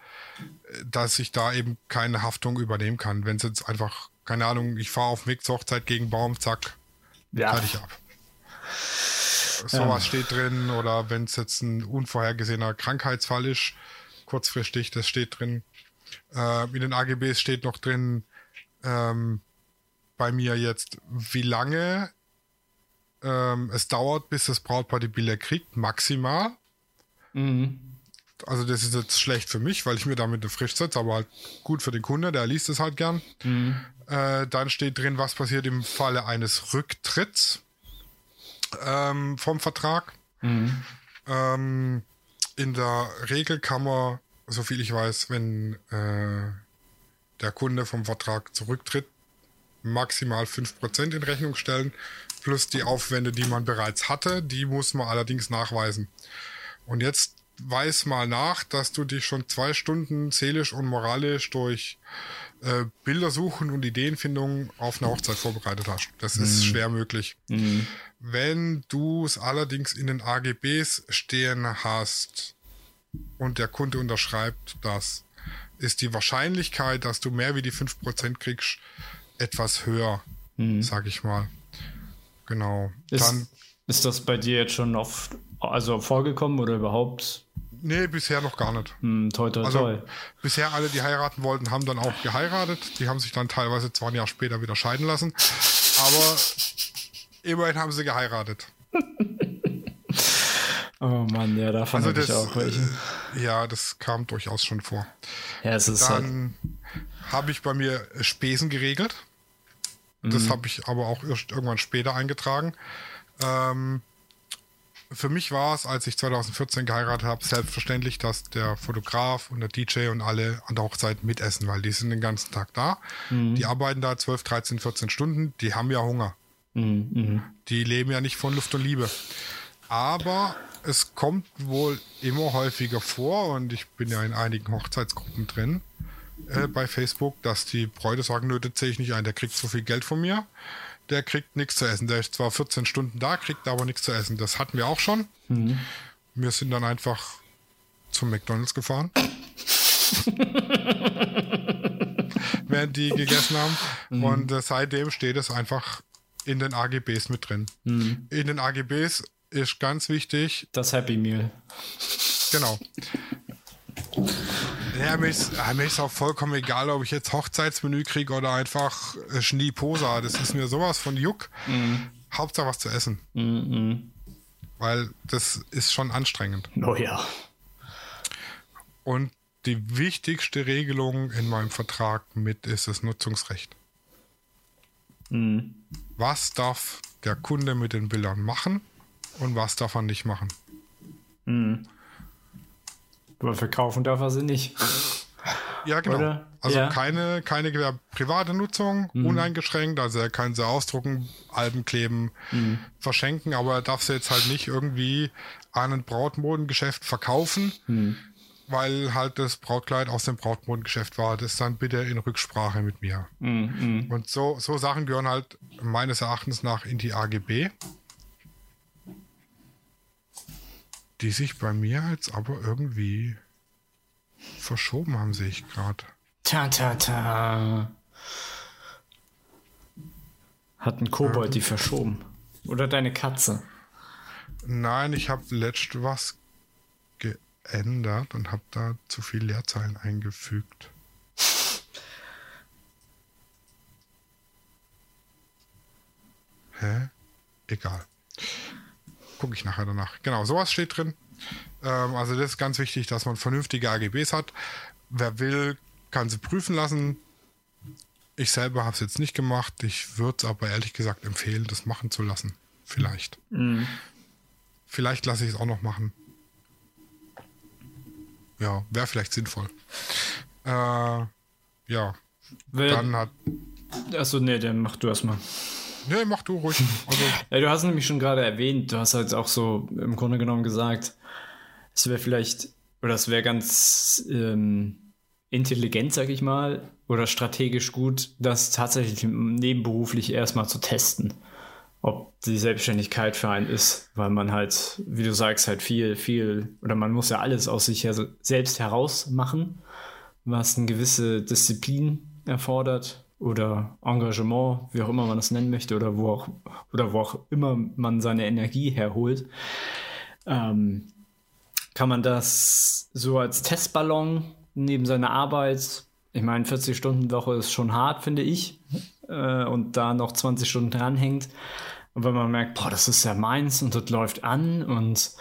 dass ich da eben keine Haftung übernehmen kann. Wenn es jetzt einfach, keine Ahnung, ich fahre auf zur Hochzeit gegen Baum, zack, Ja, fertig ab. sowas ja. steht drin oder wenn es jetzt ein unvorhergesehener Krankheitsfall ist, kurzfristig, das steht drin. Äh, in den AGBs steht noch drin, ähm, bei mir jetzt, wie lange ähm, es dauert, bis das Brautpaar die Bilder kriegt, maximal. Mhm. Also das ist jetzt schlecht für mich, weil ich mir damit eine frisch setze, aber halt gut für den Kunde, der liest es halt gern. Mhm. Äh, dann steht drin, was passiert im Falle eines Rücktritts ähm, vom Vertrag. Mhm. Ähm, in der Regel kann man, soviel ich weiß, wenn äh, der Kunde vom Vertrag zurücktritt, maximal 5% in Rechnung stellen, plus die Aufwände, die man bereits hatte, die muss man allerdings nachweisen. Und jetzt weiß mal nach, dass du dich schon zwei Stunden seelisch und moralisch durch äh, Bilder suchen und Ideenfindung auf eine Hochzeit vorbereitet hast. Das mhm. ist schwer möglich. Mhm. Wenn du es allerdings in den AGBs stehen hast und der Kunde unterschreibt das, ist die Wahrscheinlichkeit, dass du mehr wie die 5% kriegst, etwas höher, mhm. sag ich mal. Genau. Ist, Dann, ist das bei dir jetzt schon oft also vorgekommen oder überhaupt? Nee, bisher noch gar nicht. Hm, toi, toi, also, toi. Bisher alle, die heiraten wollten, haben dann auch geheiratet. Die haben sich dann teilweise zwei Jahre später wieder scheiden lassen. Aber immerhin haben sie geheiratet. oh Mann, ja, davon also habe ich auch welche. Äh, ja, das kam durchaus schon vor. Ja, es ist dann halt habe ich bei mir Spesen geregelt. Das mhm. habe ich aber auch erst irgendwann später eingetragen. Ähm, für mich war es, als ich 2014 geheiratet habe, selbstverständlich, dass der Fotograf und der DJ und alle an der Hochzeit mitessen, weil die sind den ganzen Tag da. Mhm. Die arbeiten da 12, 13, 14 Stunden, die haben ja Hunger. Mhm. mhm. Die leben ja nicht von Luft und Liebe. Aber es kommt wohl immer häufiger vor und ich bin ja in einigen Hochzeitsgruppen drin äh, bei Facebook, dass die Bräute sagen, nö, das sehe ich nicht ein, der kriegt so viel Geld von mir der kriegt nichts zu essen. Der ist zwar 14 Stunden da, kriegt aber nichts zu essen. Das hatten wir auch schon. Mhm. Wir sind dann einfach zum McDonalds gefahren. während die gegessen haben. Mhm. Und äh, seitdem steht es einfach in den AGBs mit drin. Mhm. In den AGBs ist ganz wichtig. Das Happy Meal. Genau. Ja, mir ist, mir ist auch vollkommen egal, ob ich jetzt Hochzeitsmenü kriege oder einfach äh, Schneeposa. Das ist mir sowas von Juck. Mhm. Hauptsache was zu essen. Mhm. Weil das ist schon anstrengend. Oh ja. Und die wichtigste Regelung in meinem Vertrag mit ist das Nutzungsrecht. Mhm. Was darf der Kunde mit den Bildern machen und was darf er nicht machen? Mhm. Aber verkaufen darf er sie nicht. Ja, genau. Oder? Also ja. keine, keine private Nutzung, mhm. uneingeschränkt. Also er kann sie ausdrucken, Alben kleben, mhm. verschenken, aber er darf sie jetzt halt nicht irgendwie an ein Brautmodengeschäft verkaufen, mhm. weil halt das Brautkleid aus dem Brautmodengeschäft war. Das dann bitte in Rücksprache mit mir. Mhm. Mhm. Und so, so Sachen gehören halt meines Erachtens nach in die AGB. Die sich bei mir jetzt aber irgendwie verschoben haben, sehe ich gerade. Ta, ta, ta. Hat ein Kobold ähm, die verschoben? Oder deine Katze? Nein, ich habe letzt was geändert und habe da zu viel Leerzeilen eingefügt. Hä? Egal gucke ich nachher danach. Genau, sowas steht drin. Ähm, also das ist ganz wichtig, dass man vernünftige AGBs hat. Wer will, kann sie prüfen lassen. Ich selber habe es jetzt nicht gemacht. Ich würde es aber ehrlich gesagt empfehlen, das machen zu lassen. Vielleicht. Mhm. Vielleicht lasse ich es auch noch machen. Ja, wäre vielleicht sinnvoll. Äh, ja. Wer, dann hat. Achso, nee, dann mach du erstmal. Nee, mach du ruhig. Also. ja, du hast nämlich schon gerade erwähnt, du hast halt auch so im Grunde genommen gesagt, es wäre vielleicht, oder es wäre ganz ähm, intelligent, sag ich mal, oder strategisch gut, das tatsächlich nebenberuflich erstmal zu testen, ob die Selbstständigkeit für einen ist, weil man halt, wie du sagst, halt viel, viel, oder man muss ja alles aus sich selbst heraus machen, was eine gewisse Disziplin erfordert oder Engagement, wie auch immer man das nennen möchte, oder wo auch, oder wo auch immer man seine Energie herholt, ähm, kann man das so als Testballon neben seiner Arbeit, ich meine, 40-Stunden-Woche ist schon hart, finde ich, äh, und da noch 20 Stunden dranhängt. Und wenn man merkt, boah, das ist ja meins und das läuft an und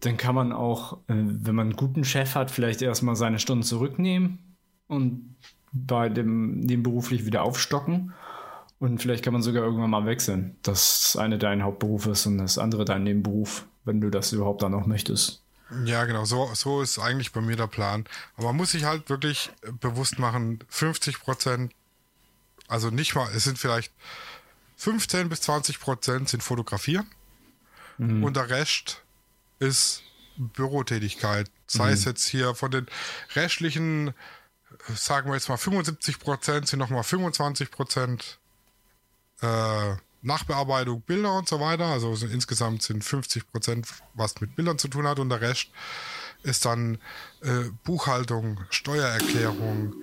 dann kann man auch, äh, wenn man einen guten Chef hat, vielleicht erstmal seine Stunden zurücknehmen und bei dem nebenberuflich wieder aufstocken. Und vielleicht kann man sogar irgendwann mal wechseln, dass das eine dein Hauptberuf ist und das andere dein Nebenberuf, wenn du das überhaupt dann noch möchtest. Ja, genau, so, so ist eigentlich bei mir der Plan. Aber man muss sich halt wirklich bewusst machen, 50 Prozent, also nicht mal, es sind vielleicht 15 bis 20 Prozent sind Fotografieren mhm. und der Rest ist Bürotätigkeit. Sei mhm. es jetzt hier von den restlichen, sagen wir jetzt mal 75 Prozent, sind nochmal 25 Prozent äh, Nachbearbeitung, Bilder und so weiter. Also so insgesamt sind 50 Prozent, was mit Bildern zu tun hat und der Rest ist dann äh, Buchhaltung, Steuererklärung,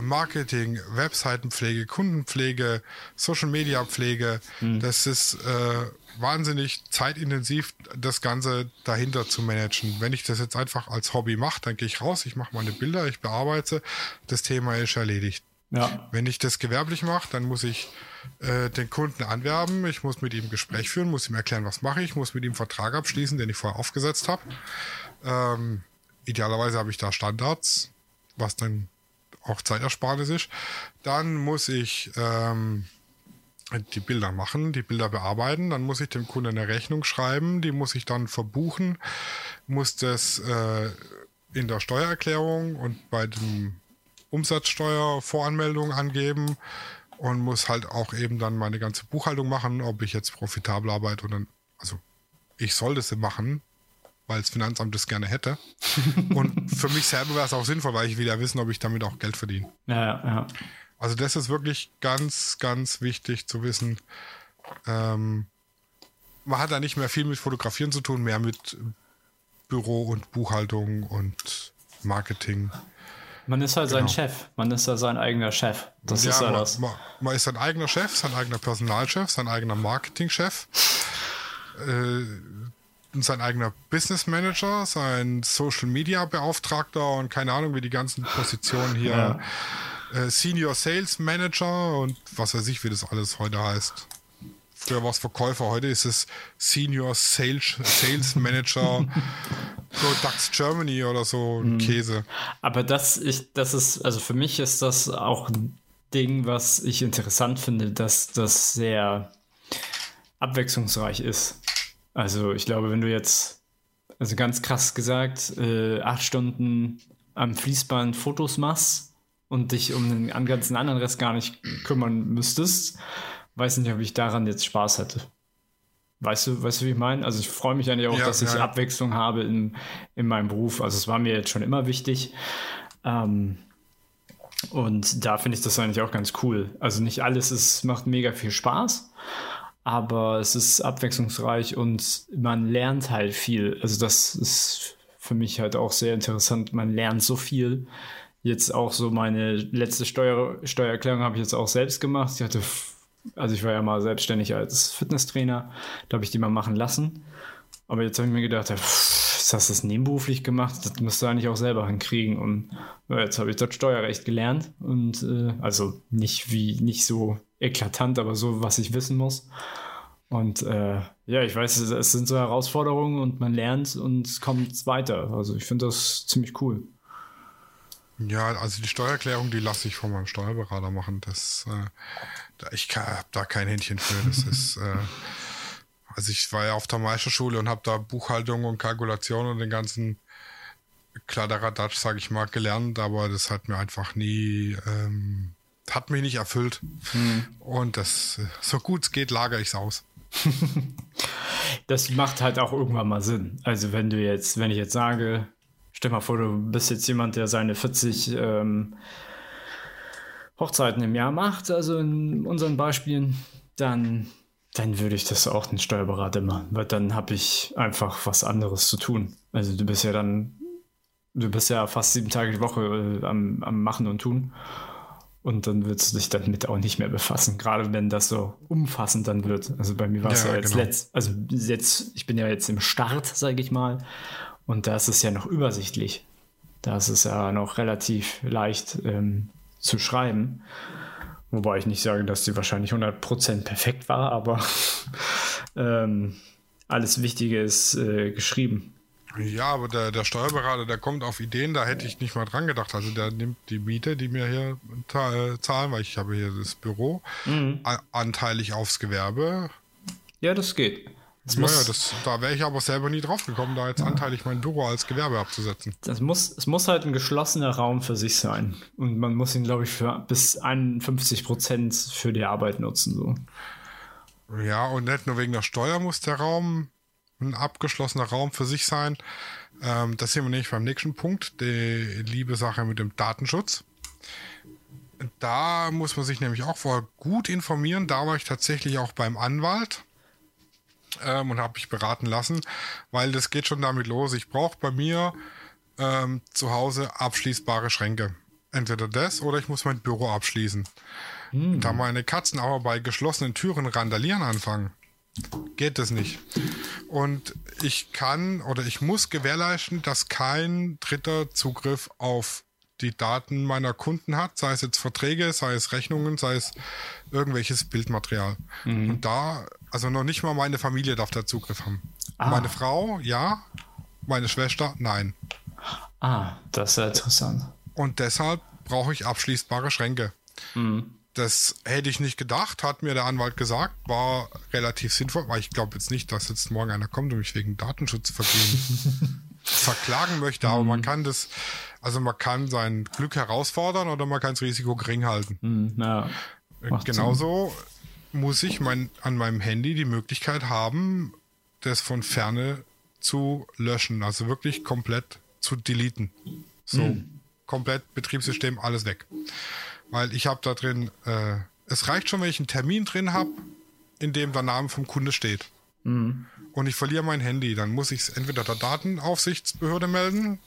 Marketing, Webseitenpflege, Kundenpflege, Social Media Pflege. Mhm. Das ist äh, wahnsinnig zeitintensiv, das Ganze dahinter zu managen. Wenn ich das jetzt einfach als Hobby mache, dann gehe ich raus, ich mache meine Bilder, ich bearbeite, das Thema ist erledigt. Ja. Wenn ich das gewerblich mache, dann muss ich äh, den Kunden anwerben, ich muss mit ihm Gespräch führen, muss ihm erklären, was mache ich, muss mit ihm Vertrag abschließen, den ich vorher aufgesetzt habe. Ähm, idealerweise habe ich da Standards, was dann auch Zeitersparnis ist. Dann muss ich ähm, die Bilder machen, die Bilder bearbeiten, dann muss ich dem Kunden eine Rechnung schreiben, die muss ich dann verbuchen, muss das äh, in der Steuererklärung und bei dem Umsatzsteuervoranmeldung angeben und muss halt auch eben dann meine ganze Buchhaltung machen, ob ich jetzt profitabel arbeite oder also ich soll das machen, weil das Finanzamt das gerne hätte. Und für mich selber wäre es auch sinnvoll, weil ich will ja wissen, ob ich damit auch Geld verdiene. Ja, ja. Also das ist wirklich ganz, ganz wichtig zu wissen. Ähm, man hat da nicht mehr viel mit Fotografieren zu tun, mehr mit Büro und Buchhaltung und Marketing. Man ist halt genau. sein Chef. Man ist ja sein eigener Chef. Das ja, ist ja man, das. Man, man, ist sein eigener Chef, sein eigener Personalchef, sein eigener Marketingchef. Äh, sein eigener Business Manager, sein Social Media Beauftragter und keine Ahnung, wie die ganzen Positionen hier. Ja. Äh, Senior Sales Manager und was weiß ich, wie das alles heute heißt. Früher war es Verkäufer, heute ist es Senior Sales, Sales Manager Products Germany oder so mhm. Käse. Aber das, ich, das ist, also für mich ist das auch ein Ding, was ich interessant finde, dass das sehr abwechslungsreich ist. Also ich glaube, wenn du jetzt, also ganz krass gesagt, äh, acht Stunden am Fließband Fotos machst und dich um den ganzen anderen Rest gar nicht kümmern müsstest, weiß nicht, ob ich daran jetzt Spaß hätte. Weißt du, weißt du, wie ich meine? Also ich freue mich eigentlich auch, ja, dass ich ja. Abwechslung habe in, in meinem Beruf. Also es war mir jetzt schon immer wichtig. Ähm, und da finde ich das eigentlich auch ganz cool. Also nicht alles ist, macht mega viel Spaß aber es ist abwechslungsreich und man lernt halt viel. Also das ist für mich halt auch sehr interessant. Man lernt so viel. Jetzt auch so meine letzte Steuer Steuererklärung habe ich jetzt auch selbst gemacht. Ich hatte, also ich war ja mal selbstständig als Fitnesstrainer, da habe ich die mal machen lassen. Aber jetzt habe ich mir gedacht, pff, hast du das nebenberuflich gemacht? Das musst du eigentlich auch selber hinkriegen. Und ja, jetzt habe ich das Steuerrecht gelernt und äh, also nicht wie nicht so eklatant, aber so, was ich wissen muss. Und äh, ja, ich weiß, es sind so Herausforderungen und man lernt und es kommt weiter. Also ich finde das ziemlich cool. Ja, also die Steuererklärung, die lasse ich von meinem Steuerberater machen. Das, äh, ich habe da kein Händchen für. Das ist, äh, also ich war ja auf der Meisterschule und habe da Buchhaltung und Kalkulation und den ganzen Kladderadatsch, sage ich mal, gelernt, aber das hat mir einfach nie ähm, hat mich nicht erfüllt. Hm. Und das, so gut es geht, lagere ich es aus. das macht halt auch irgendwann mal Sinn. Also wenn du jetzt, wenn ich jetzt sage, stell mal vor, du bist jetzt jemand, der seine 40 ähm, Hochzeiten im Jahr macht, also in unseren Beispielen, dann, dann würde ich das auch den Steuerberater machen, weil dann habe ich einfach was anderes zu tun. Also du bist ja dann, du bist ja fast sieben Tage die Woche äh, am, am Machen und Tun. Und dann würdest du dich damit auch nicht mehr befassen, gerade wenn das so umfassend dann wird. Also bei mir war es ja, ja, jetzt genau. letzt, also jetzt, ich bin ja jetzt im Start, sage ich mal, und da ist es ja noch übersichtlich. Da ist es ja noch relativ leicht ähm, zu schreiben. Wobei ich nicht sage, dass die wahrscheinlich 100% perfekt war, aber ähm, alles Wichtige ist äh, geschrieben. Ja, aber der, der Steuerberater, der kommt auf Ideen, da hätte ich nicht mal dran gedacht. Also der nimmt die Miete, die mir hier äh, zahlen, weil ich habe hier das Büro, mhm. anteilig aufs Gewerbe. Ja, das geht. Das ja, ja das, da wäre ich aber selber nie drauf gekommen, da jetzt ja. anteilig mein Büro als Gewerbe abzusetzen. Das muss, es muss halt ein geschlossener Raum für sich sein. Und man muss ihn, glaube ich, für bis 51 Prozent für die Arbeit nutzen. So. Ja, und nicht nur wegen der Steuer muss der Raum ein abgeschlossener Raum für sich sein. Ähm, das sehen wir nämlich beim nächsten Punkt, die liebe Sache mit dem Datenschutz. Da muss man sich nämlich auch vorher gut informieren. Da war ich tatsächlich auch beim Anwalt ähm, und habe mich beraten lassen, weil das geht schon damit los. Ich brauche bei mir ähm, zu Hause abschließbare Schränke. Entweder das oder ich muss mein Büro abschließen. Hm. Da meine Katzen aber bei geschlossenen Türen randalieren anfangen, geht das nicht. Und ich kann oder ich muss gewährleisten, dass kein dritter Zugriff auf die Daten meiner Kunden hat, sei es jetzt Verträge, sei es Rechnungen, sei es irgendwelches Bildmaterial. Mhm. Und da, also noch nicht mal meine Familie darf da Zugriff haben. Ah. Meine Frau, ja. Meine Schwester, nein. Ah, das ist ja interessant. Und deshalb brauche ich abschließbare Schränke. Mhm. Das hätte ich nicht gedacht, hat mir der Anwalt gesagt, war relativ sinnvoll, weil ich glaube jetzt nicht, dass jetzt morgen einer kommt und mich wegen Datenschutzvergehen verklagen möchte, aber mhm. man kann das, also man kann sein Glück herausfordern oder man kann das Risiko gering halten. Mhm, ja, Genauso Sinn. muss ich mein, an meinem Handy die Möglichkeit haben, das von ferne zu löschen, also wirklich komplett zu deleten. So, mhm. komplett Betriebssystem, alles weg. Weil ich habe da drin, äh, es reicht schon, wenn ich einen Termin drin habe, in dem der Name vom Kunde steht. Mhm. Und ich verliere mein Handy, dann muss ich es entweder der Datenaufsichtsbehörde melden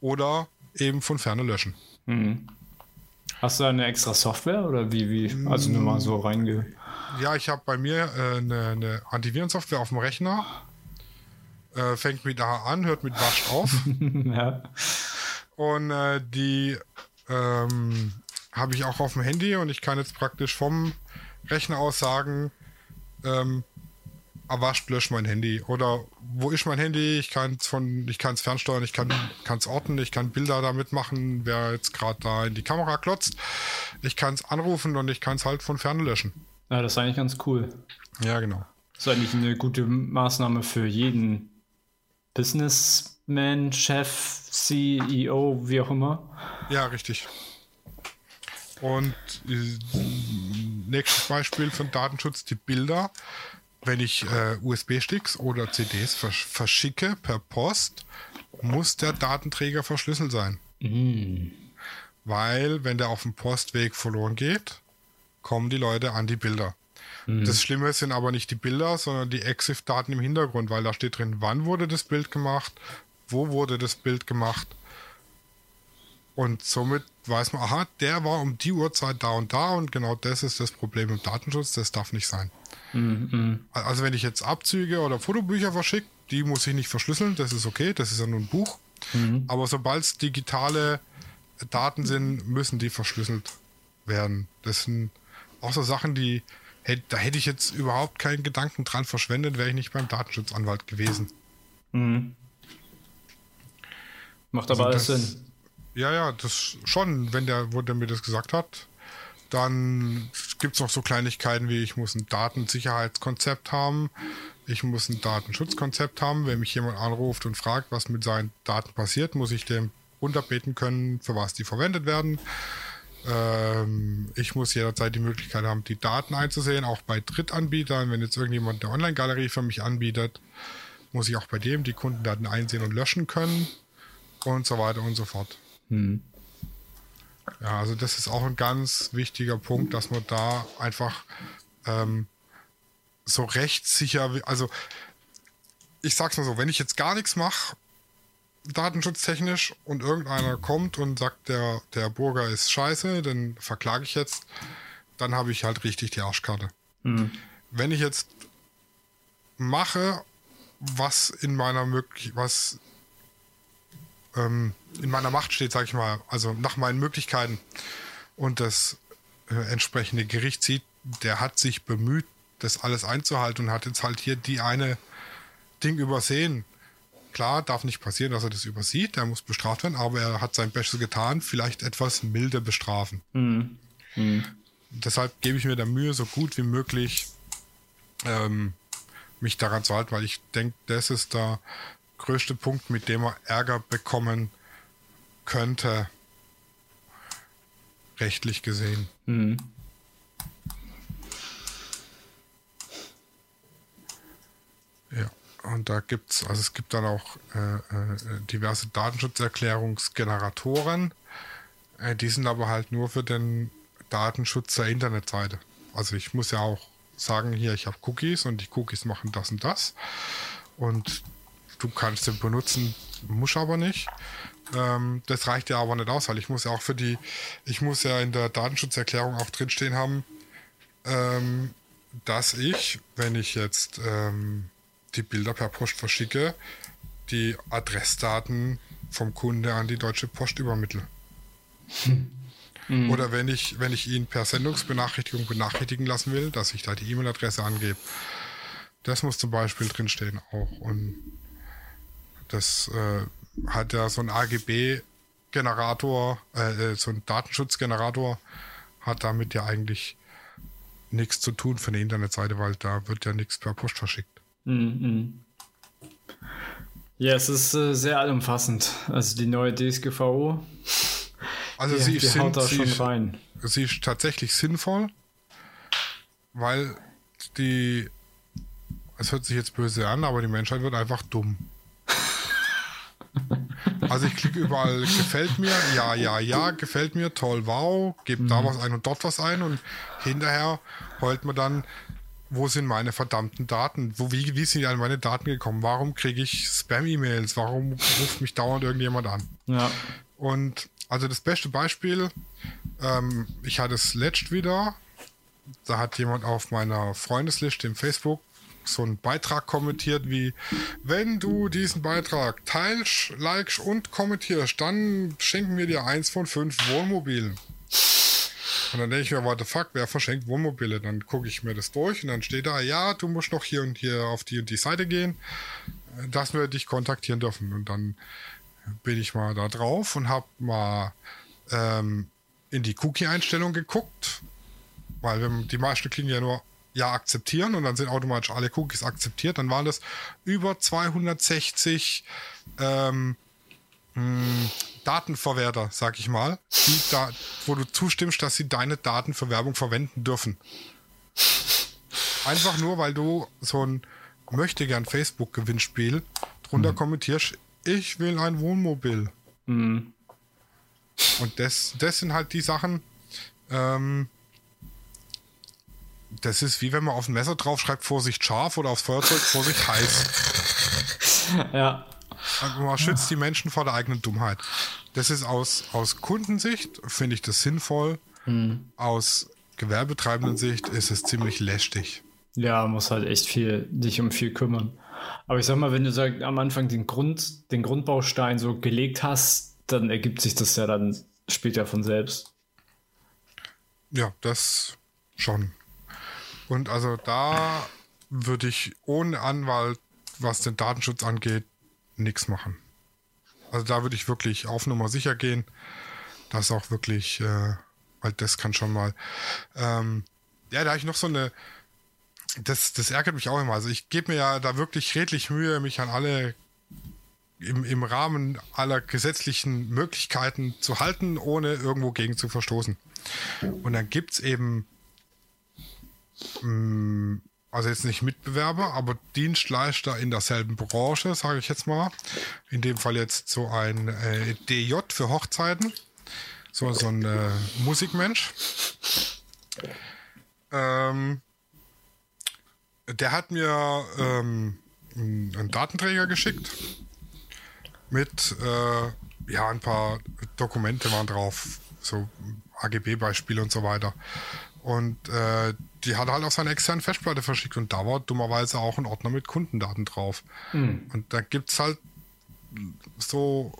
oder eben von ferne löschen. Mhm. Hast du eine extra Software oder wie, wie? Also nur mal so reinge. Ja, ich habe bei mir äh, eine, eine Antivirensoftware auf dem Rechner. Äh, fängt mit A an, hört mit Wasch auf. ja. Und äh, die ähm, habe ich auch auf dem Handy und ich kann jetzt praktisch vom Rechner aus sagen, ähm, erwascht, löscht mein Handy. Oder wo ist mein Handy? Ich kann es von, ich kann es fernsteuern, ich kann es orten, ich kann Bilder damit machen, wer jetzt gerade da in die Kamera klotzt. Ich kann es anrufen und ich kann es halt von ferne löschen. Ja, das ist eigentlich ganz cool. Ja, genau. Das ist eigentlich eine gute Maßnahme für jeden Businessman, Chef, CEO, wie auch immer. Ja, richtig. Und äh, nächstes Beispiel von Datenschutz, die Bilder wenn ich äh, USB-Sticks oder CDs versch verschicke per Post, muss der Datenträger verschlüsselt sein. Mm. Weil, wenn der auf dem Postweg verloren geht, kommen die Leute an die Bilder. Mm. Das Schlimme sind aber nicht die Bilder, sondern die EXIF-Daten im Hintergrund, weil da steht drin, wann wurde das Bild gemacht, wo wurde das Bild gemacht. Und somit weiß man, aha, der war um die Uhrzeit da und da und genau das ist das Problem im Datenschutz, das darf nicht sein. Mhm. Also wenn ich jetzt Abzüge oder Fotobücher verschicke, die muss ich nicht verschlüsseln, das ist okay, das ist ja nur ein Buch. Mhm. Aber sobald es digitale Daten sind, müssen die verschlüsselt werden. Das sind auch so Sachen, die da hätte ich jetzt überhaupt keinen Gedanken dran verschwendet, wäre ich nicht beim Datenschutzanwalt gewesen. Mhm. Macht aber also alles Sinn. Ja, ja, das schon, wenn der, wo der mir das gesagt hat, dann gibt es noch so Kleinigkeiten wie, ich muss ein Datensicherheitskonzept haben, ich muss ein Datenschutzkonzept haben. Wenn mich jemand anruft und fragt, was mit seinen Daten passiert, muss ich dem runterbeten können, für was die verwendet werden. Ähm, ich muss jederzeit die Möglichkeit haben, die Daten einzusehen, auch bei Drittanbietern. Wenn jetzt irgendjemand eine Online-Galerie für mich anbietet, muss ich auch bei dem die Kundendaten einsehen und löschen können und so weiter und so fort. Hm. Ja, also das ist auch ein ganz wichtiger Punkt, dass man da einfach ähm, so rechtssicher, also ich sag's mal so, wenn ich jetzt gar nichts mache, datenschutztechnisch, und irgendeiner kommt und sagt, der, der Burger ist scheiße, dann verklage ich jetzt, dann habe ich halt richtig die Arschkarte. Mhm. Wenn ich jetzt mache, was in meiner möglich was ähm, in meiner Macht steht, sage ich mal, also nach meinen Möglichkeiten und das äh, entsprechende Gericht sieht, der hat sich bemüht, das alles einzuhalten und hat jetzt halt hier die eine Ding übersehen. Klar, darf nicht passieren, dass er das übersieht, er muss bestraft werden, aber er hat sein Bestes getan, vielleicht etwas milder bestrafen. Mhm. Mhm. Deshalb gebe ich mir da Mühe, so gut wie möglich ähm, mich daran zu halten, weil ich denke, das ist der größte Punkt, mit dem er Ärger bekommen könnte, rechtlich gesehen. Mhm. Ja, und da gibt es, also es gibt dann auch äh, äh, diverse Datenschutzerklärungsgeneratoren. Äh, die sind aber halt nur für den Datenschutz der Internetseite. Also ich muss ja auch sagen, hier, ich habe Cookies und die Cookies machen das und das. Und du kannst den benutzen, muss aber nicht. Ähm, das reicht ja aber nicht aus, weil ich muss ja auch für die, ich muss ja in der Datenschutzerklärung auch drinstehen haben, ähm, dass ich, wenn ich jetzt ähm, die Bilder per Post verschicke, die Adressdaten vom Kunde an die Deutsche Post übermittle. Hm. Mhm. Oder wenn ich, wenn ich ihn per Sendungsbenachrichtigung benachrichtigen lassen will, dass ich da die E-Mail-Adresse angebe. Das muss zum Beispiel drinstehen auch. Und das äh, hat ja so ein AGB-Generator, äh, äh, so ein Datenschutzgenerator, hat damit ja eigentlich nichts zu tun für eine Internetseite, weil da wird ja nichts per Post verschickt. Mhm. Ja, es ist äh, sehr allumfassend. Also die neue DSGVO also die, sie, die sind, da sie, rein. sie ist tatsächlich sinnvoll, weil die, es hört sich jetzt böse an, aber die Menschheit wird einfach dumm. Also ich klicke überall, gefällt mir, ja, ja, ja, gefällt mir, toll, wow, gebe mhm. da was ein und dort was ein und hinterher heult man dann, wo sind meine verdammten Daten? Wo, wie, wie sind die an meine Daten gekommen? Warum kriege ich Spam-E-Mails? Warum ruft mich dauernd irgendjemand an? Ja. Und also das beste Beispiel, ähm, ich hatte es letzt wieder, da hat jemand auf meiner Freundesliste im Facebook so einen Beitrag kommentiert wie, wenn du diesen Beitrag teilst, likest und kommentierst, dann schenken wir dir eins von fünf Wohnmobilen. Und dann denke ich mir, what the fuck, wer verschenkt Wohnmobile? Dann gucke ich mir das durch und dann steht da, ja, du musst noch hier und hier auf die und die Seite gehen, dass wir dich kontaktieren dürfen. Und dann bin ich mal da drauf und habe mal ähm, in die Cookie-Einstellung geguckt, weil die meisten klicken ja nur ja akzeptieren und dann sind automatisch alle Cookies akzeptiert. Dann waren das über 260 ähm, mh, hm, Datenverwerter, sag ich mal, da, wo du zustimmst, dass sie deine Daten für Werbung verwenden dürfen. Einfach nur, weil du so ein möchte gern Facebook-Gewinnspiel drunter mhm. kommentierst, ich will ein Wohnmobil. Mhm. Und das, das sind halt die Sachen, ähm, das ist wie wenn man auf ein Messer draufschreibt, Vorsicht scharf oder aufs Feuerzeug, Vorsicht heiß. ja. Also man schützt die Menschen vor der eigenen Dummheit. Das ist aus, aus Kundensicht, finde ich das sinnvoll. Mhm. Aus Gewerbetreibenden Sicht ist es ziemlich lästig. Ja, muss halt echt viel, dich um viel kümmern. Aber ich sag mal, wenn du sag, am Anfang den Grund, den Grundbaustein so gelegt hast, dann ergibt sich das ja dann später von selbst. Ja, das schon. Und also da würde ich ohne Anwalt, was den Datenschutz angeht, nichts machen. Also da würde ich wirklich auf Nummer sicher gehen, dass auch wirklich, äh, weil das kann schon mal. Ähm, ja, da habe ich noch so eine, das, das ärgert mich auch immer. Also ich gebe mir ja da wirklich redlich Mühe, mich an alle im, im Rahmen aller gesetzlichen Möglichkeiten zu halten, ohne irgendwo gegen zu verstoßen. Und dann gibt es eben, also jetzt nicht Mitbewerber, aber Dienstleister in derselben Branche, sage ich jetzt mal. In dem Fall jetzt so ein äh, DJ für Hochzeiten, so, so ein äh, Musikmensch. Ähm, der hat mir ähm, einen Datenträger geschickt mit, äh, ja, ein paar Dokumente waren drauf, so AGB-Beispiele und so weiter. Und äh, die hat halt auf seine externen Festplatte verschickt und da war dummerweise auch ein Ordner mit Kundendaten drauf. Mhm. Und da gibt es halt so,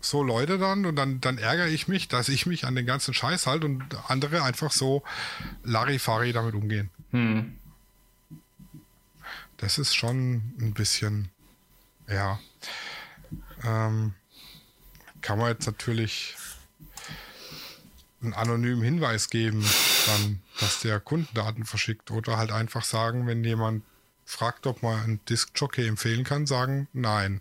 so Leute dann und dann, dann ärgere ich mich, dass ich mich an den ganzen Scheiß halt und andere einfach so Larifari damit umgehen. Mhm. Das ist schon ein bisschen, ja. Ähm, kann man jetzt natürlich einen anonymen Hinweis geben, dann, dass der Kundendaten verschickt oder halt einfach sagen, wenn jemand fragt, ob man einen Disk-Jockey empfehlen kann, sagen nein.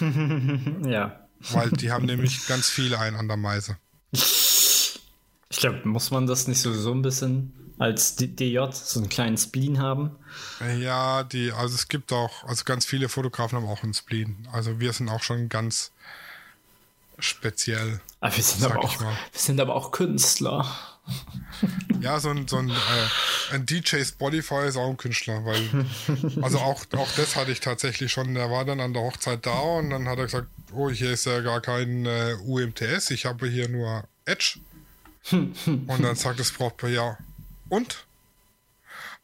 ja. Weil die haben nämlich ganz viele ein an der Meise. Ich glaube, muss man das nicht sowieso ein bisschen als DJ so einen kleinen Spleen haben? Ja, die, also es gibt auch, also ganz viele Fotografen haben auch einen Spleen. Also wir sind auch schon ganz speziell. Aber wir sind, aber auch, wir sind aber auch Künstler. Ja, so ein, so ein, äh, ein DJ Spotify ist auch ein Künstler, weil, also auch, auch das hatte ich tatsächlich schon. Der war dann an der Hochzeit da und dann hat er gesagt: Oh, hier ist ja gar kein äh, UMTS, ich habe hier nur Edge. und dann sagt das Brautpaar: Ja, und?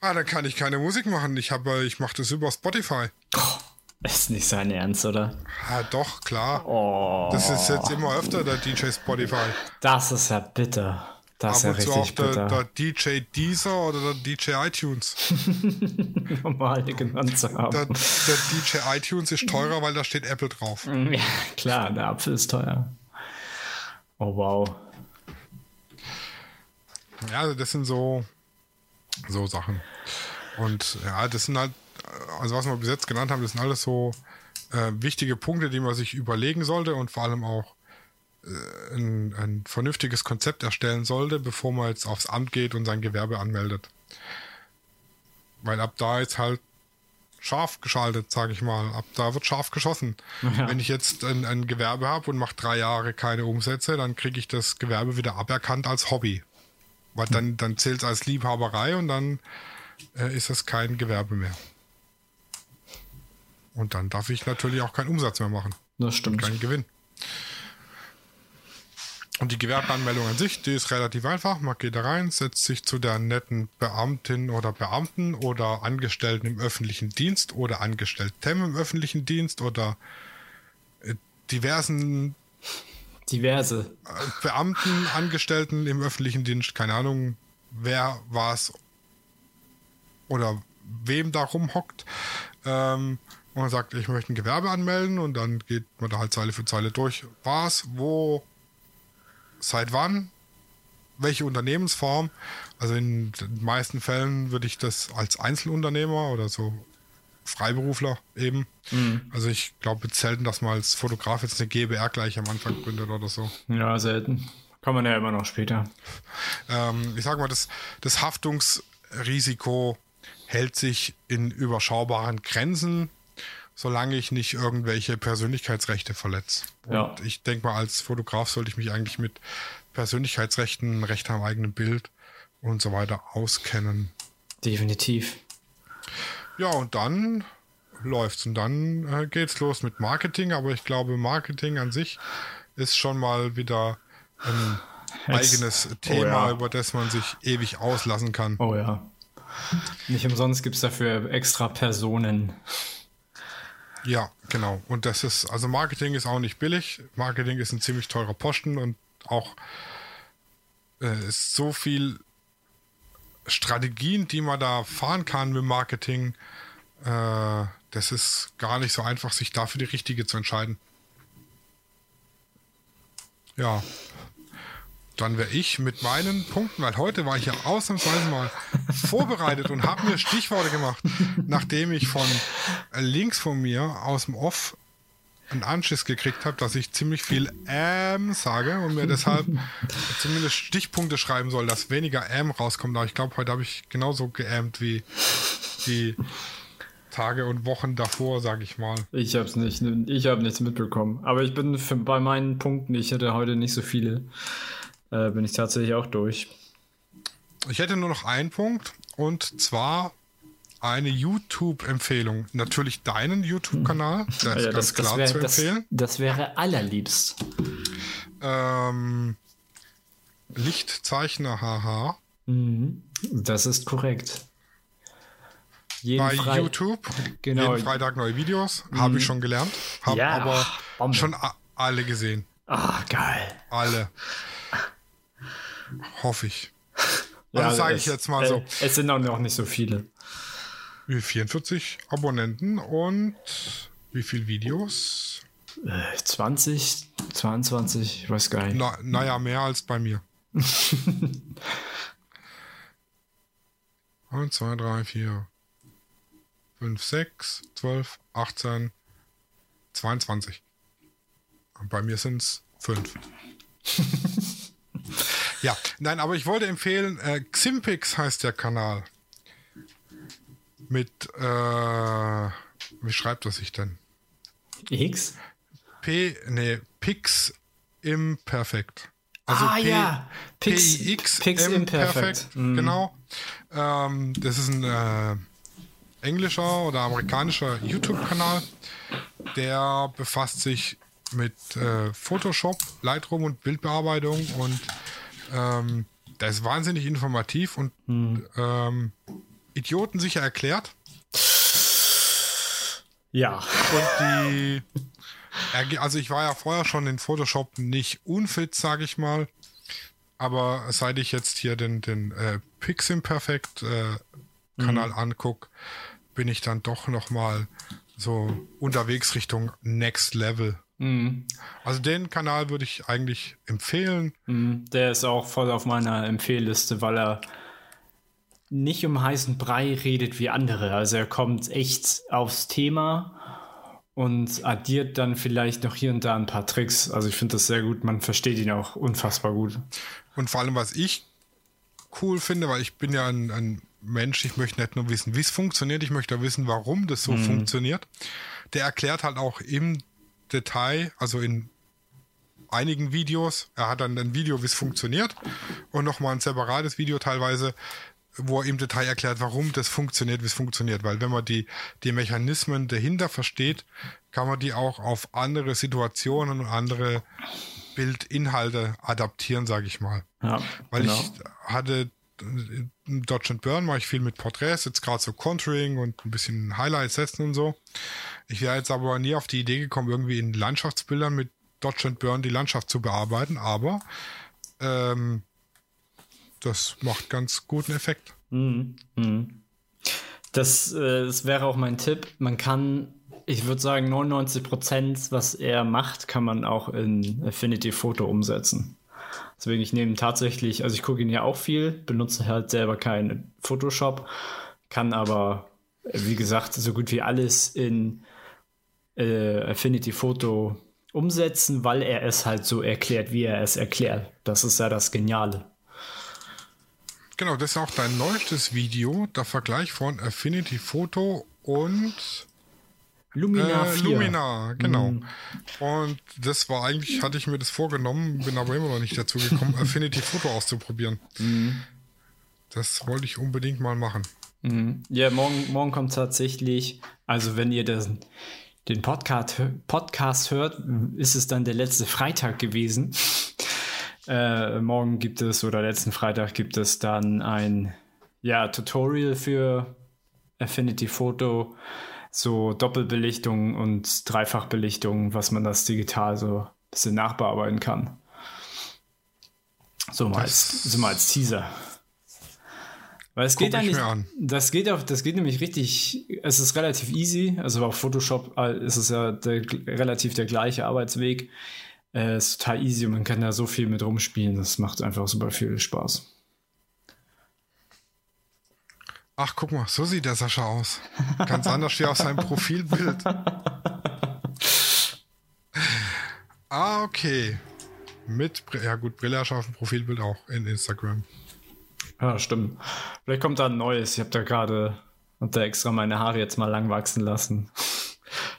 Ah, dann kann ich keine Musik machen. Ich habe, ich mache das über Spotify. Oh. Ist nicht sein Ernst, oder? Ja, doch, klar. Oh. Das ist jetzt immer öfter der DJ Spotify. Das ist ja bitter. Das ist ja richtig auch der, der, DJ Deezer oder der DJ iTunes. Normal genannt zu haben. Der, der, DJ iTunes ist teurer, weil da steht Apple drauf. Ja, klar, der Apfel ist teuer. Oh, wow. Ja, also das sind so, so Sachen. Und ja, das sind halt also was wir bis jetzt genannt haben, das sind alles so äh, wichtige Punkte, die man sich überlegen sollte und vor allem auch ein, ein, vernünftiges Konzept erstellen sollte, bevor man jetzt aufs Amt geht und sein Gewerbe anmeldet. Weil ab da ist halt scharf geschaltet, sage ich mal. Ab da wird scharf geschossen. Ja. Wenn ich jetzt ein, ein Gewerbe habe und mache drei Jahre keine Umsätze, dann kriege ich das Gewerbe wieder aberkannt als Hobby. Weil dann, dann zählt es als Liebhaberei und dann äh, ist es kein Gewerbe mehr. Und dann darf ich natürlich auch keinen Umsatz mehr machen. Das stimmt. Keinen Gewinn. Und die Gewerbeanmeldung an sich, die ist relativ einfach. Man geht da rein, setzt sich zu der netten Beamtin oder Beamten oder Angestellten im öffentlichen Dienst oder Angestellten im öffentlichen Dienst oder äh, diversen diverse äh, Beamten, Angestellten im öffentlichen Dienst, keine Ahnung, wer was oder wem da rumhockt. Ähm, und man sagt, ich möchte ein Gewerbe anmelden und dann geht man da halt Zeile für Zeile durch. Was, wo, seit wann, welche Unternehmensform. Also in den meisten Fällen würde ich das als Einzelunternehmer oder so Freiberufler eben. Mhm. Also ich glaube selten, dass man als Fotograf jetzt eine GBR gleich am Anfang gründet oder so. Ja, selten. Kann man ja immer noch später. Ähm, ich sage mal, das, das Haftungsrisiko hält sich in überschaubaren Grenzen solange ich nicht irgendwelche Persönlichkeitsrechte verletze. Ja. Und ich denke mal, als Fotograf sollte ich mich eigentlich mit Persönlichkeitsrechten, Recht am eigenen Bild und so weiter auskennen. Definitiv. Ja, und dann läuft's und dann äh, geht's los mit Marketing, aber ich glaube, Marketing an sich ist schon mal wieder ein Jetzt, eigenes Thema, oh ja. über das man sich ewig auslassen kann. Oh ja. Nicht umsonst gibt es dafür extra Personen. Ja, genau. Und das ist, also Marketing ist auch nicht billig. Marketing ist ein ziemlich teurer Posten und auch äh, ist so viel Strategien, die man da fahren kann mit Marketing. Äh, das ist gar nicht so einfach, sich dafür die richtige zu entscheiden. Ja, dann wäre ich mit meinen Punkten, weil heute war ich ja ausnahmsweise mal vorbereitet und habe mir Stichworte gemacht, nachdem ich von links von mir aus dem Off einen Anschiss gekriegt habe, dass ich ziemlich viel ähm sage und mir deshalb zumindest Stichpunkte schreiben soll, dass weniger ähm rauskommt. Aber ich glaube, heute habe ich genauso geämt wie die Tage und Wochen davor, sage ich mal. Ich habe es nicht, ich habe nichts mitbekommen. Aber ich bin für, bei meinen Punkten, ich hatte heute nicht so viele äh, bin ich tatsächlich auch durch. Ich hätte nur noch einen Punkt und zwar eine YouTube-Empfehlung. Natürlich deinen YouTube-Kanal. Der ist ja, ganz das, klar das wär, zu empfehlen. Das, das wäre allerliebst. Ähm, Lichtzeichner HH. Mhm. Das ist korrekt. Jeden Bei Fre YouTube. Genau. Jeden Freitag neue Videos. Mhm. Habe ich schon gelernt. Habe ja, aber Bombe. schon alle gesehen. Ah, geil. Alle. Hoffe ich. Also ja, sage ich jetzt mal so. Äh, es sind auch noch nicht so viele. 44 Abonnenten und wie viele Videos? 20, 22, ich weiß gar nicht. Na, naja, mehr als bei mir. 1, 2, 3, 4, 5, 6, 12, 18, 22. Und bei mir sind es 5. ja, nein, aber ich wollte empfehlen, äh, Ximpix heißt der Kanal. Mit, äh, wie schreibt er sich denn? X? P, nee, Pix Imperfect. Also ah, P, ja. Pix, PX Pix Imperfect. Mm. Genau. Ähm, das ist ein äh, englischer oder amerikanischer YouTube-Kanal, der befasst sich mit äh, Photoshop, Lightroom und Bildbearbeitung und ähm, der ist wahnsinnig informativ und mm. ähm, Idioten sicher erklärt. Ja. Und die also ich war ja vorher schon in Photoshop nicht unfit, sage ich mal. Aber seit ich jetzt hier den, den äh, Piximperfect äh, Kanal mhm. angucke, bin ich dann doch noch mal so unterwegs Richtung Next Level. Mhm. Also den Kanal würde ich eigentlich empfehlen. Mhm. Der ist auch voll auf meiner Empfehlliste, weil er nicht um heißen Brei redet wie andere. Also er kommt echt aufs Thema und addiert dann vielleicht noch hier und da ein paar Tricks. Also ich finde das sehr gut. Man versteht ihn auch unfassbar gut. Und vor allem, was ich cool finde, weil ich bin ja ein, ein Mensch, ich möchte nicht nur wissen, wie es funktioniert, ich möchte auch wissen, warum das so mhm. funktioniert. Der erklärt halt auch im Detail, also in einigen Videos, er hat dann ein Video, wie es funktioniert und nochmal ein separates Video teilweise, wo er im Detail erklärt, warum das funktioniert, wie es funktioniert. Weil wenn man die, die Mechanismen dahinter versteht, kann man die auch auf andere Situationen und andere Bildinhalte adaptieren, sage ich mal. Ja, Weil genau. ich hatte Dodge Burn mache ich viel mit Porträts, jetzt gerade so Contouring und ein bisschen Highlights setzen und so. Ich wäre jetzt aber nie auf die Idee gekommen, irgendwie in Landschaftsbildern mit Dodge Burn die Landschaft zu bearbeiten, aber ähm, das macht ganz guten Effekt. Mhm. Mhm. Das, äh, das wäre auch mein Tipp. Man kann, ich würde sagen, 99 Prozent, was er macht, kann man auch in Affinity Photo umsetzen. Deswegen, ich nehme tatsächlich, also ich gucke ihn ja auch viel, benutze halt selber keinen Photoshop, kann aber, wie gesagt, so gut wie alles in äh, Affinity Photo umsetzen, weil er es halt so erklärt, wie er es erklärt. Das ist ja das Geniale. Genau, das ist auch dein neuestes Video, der Vergleich von Affinity Photo und Lumina äh, 4. Lumina, genau. Mhm. Und das war eigentlich, hatte ich mir das vorgenommen, bin aber immer noch nicht dazu gekommen, Affinity Photo auszuprobieren. Mhm. Das wollte ich unbedingt mal machen. Mhm. Ja, morgen, morgen kommt tatsächlich, also wenn ihr das, den Podcast, Podcast hört, ist es dann der letzte Freitag gewesen. Äh, morgen gibt es oder letzten Freitag gibt es dann ein ja, Tutorial für Affinity Photo, so Doppelbelichtung und Dreifachbelichtung, was man das digital so ein bisschen nachbearbeiten kann. So mal, als, so mal als Teaser. Weil es geht eigentlich, das geht auch, das geht nämlich richtig, es ist relativ easy, also auf Photoshop äh, ist es ja der, relativ der gleiche Arbeitsweg. Äh, ist total easy und man kann da so viel mit rumspielen. Das macht einfach super viel Spaß. Ach, guck mal, so sieht der Sascha aus. Ganz anders wie auf seinem Profilbild. Ah, okay. Mit, ja gut, Brille erschaffen, Profilbild auch in Instagram. Ja, stimmt. Vielleicht kommt da ein neues. Ich habe da gerade, hab da extra meine Haare jetzt mal lang wachsen lassen.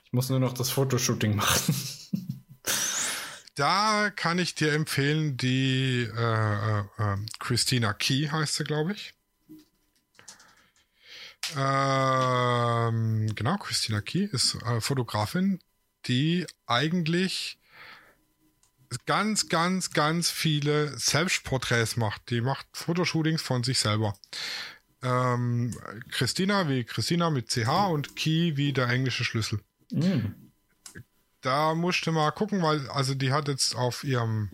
Ich muss nur noch das Fotoshooting machen. Da kann ich dir empfehlen, die äh, äh, ähm, Christina Key heißt sie, glaube ich. Ähm, genau, Christina Key ist äh, Fotografin, die eigentlich ganz, ganz, ganz viele Selbstporträts macht. Die macht Fotoshootings von sich selber. Ähm, Christina wie Christina mit CH und Key wie der englische Schlüssel. Mm. Da musste mal gucken, weil, also die hat jetzt auf ihrem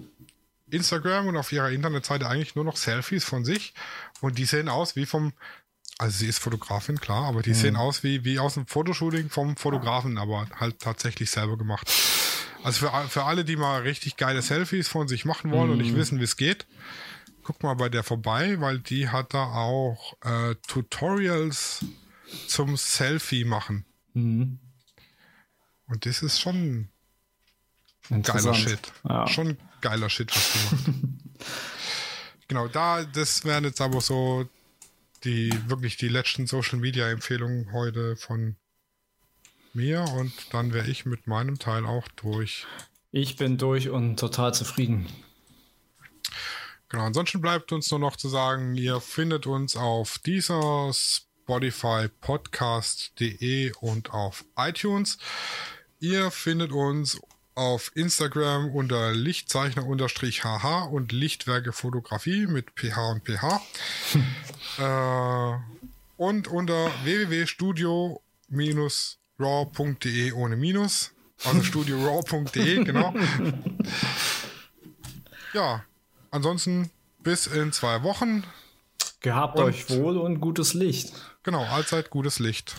Instagram und auf ihrer Internetseite eigentlich nur noch Selfies von sich und die sehen aus wie vom, also sie ist Fotografin, klar, aber die mhm. sehen aus wie, wie aus dem Fotoshooting vom Fotografen, aber halt tatsächlich selber gemacht. Also für, für alle, die mal richtig geile Selfies von sich machen wollen mhm. und nicht mhm. wissen, wie es geht, guck mal bei der vorbei, weil die hat da auch äh, Tutorials zum Selfie machen. Mhm. Und das ist schon geiler Shit. Ja. Schon geiler Shit, was du machst. genau, da, das wären jetzt aber so die wirklich die letzten Social Media Empfehlungen heute von mir und dann wäre ich mit meinem Teil auch durch. Ich bin durch und total zufrieden. Genau, ansonsten bleibt uns nur noch zu sagen, ihr findet uns auf dieser Spotify Podcast.de und auf iTunes. Ihr findet uns auf Instagram unter Lichtzeichner-HH und Lichtwerke Fotografie mit PH und PH. äh, und unter www.studio-raw.de ohne Minus. Also studioraw.de, genau. ja, ansonsten bis in zwei Wochen. Gehabt und, euch wohl und gutes Licht. Genau, allzeit gutes Licht.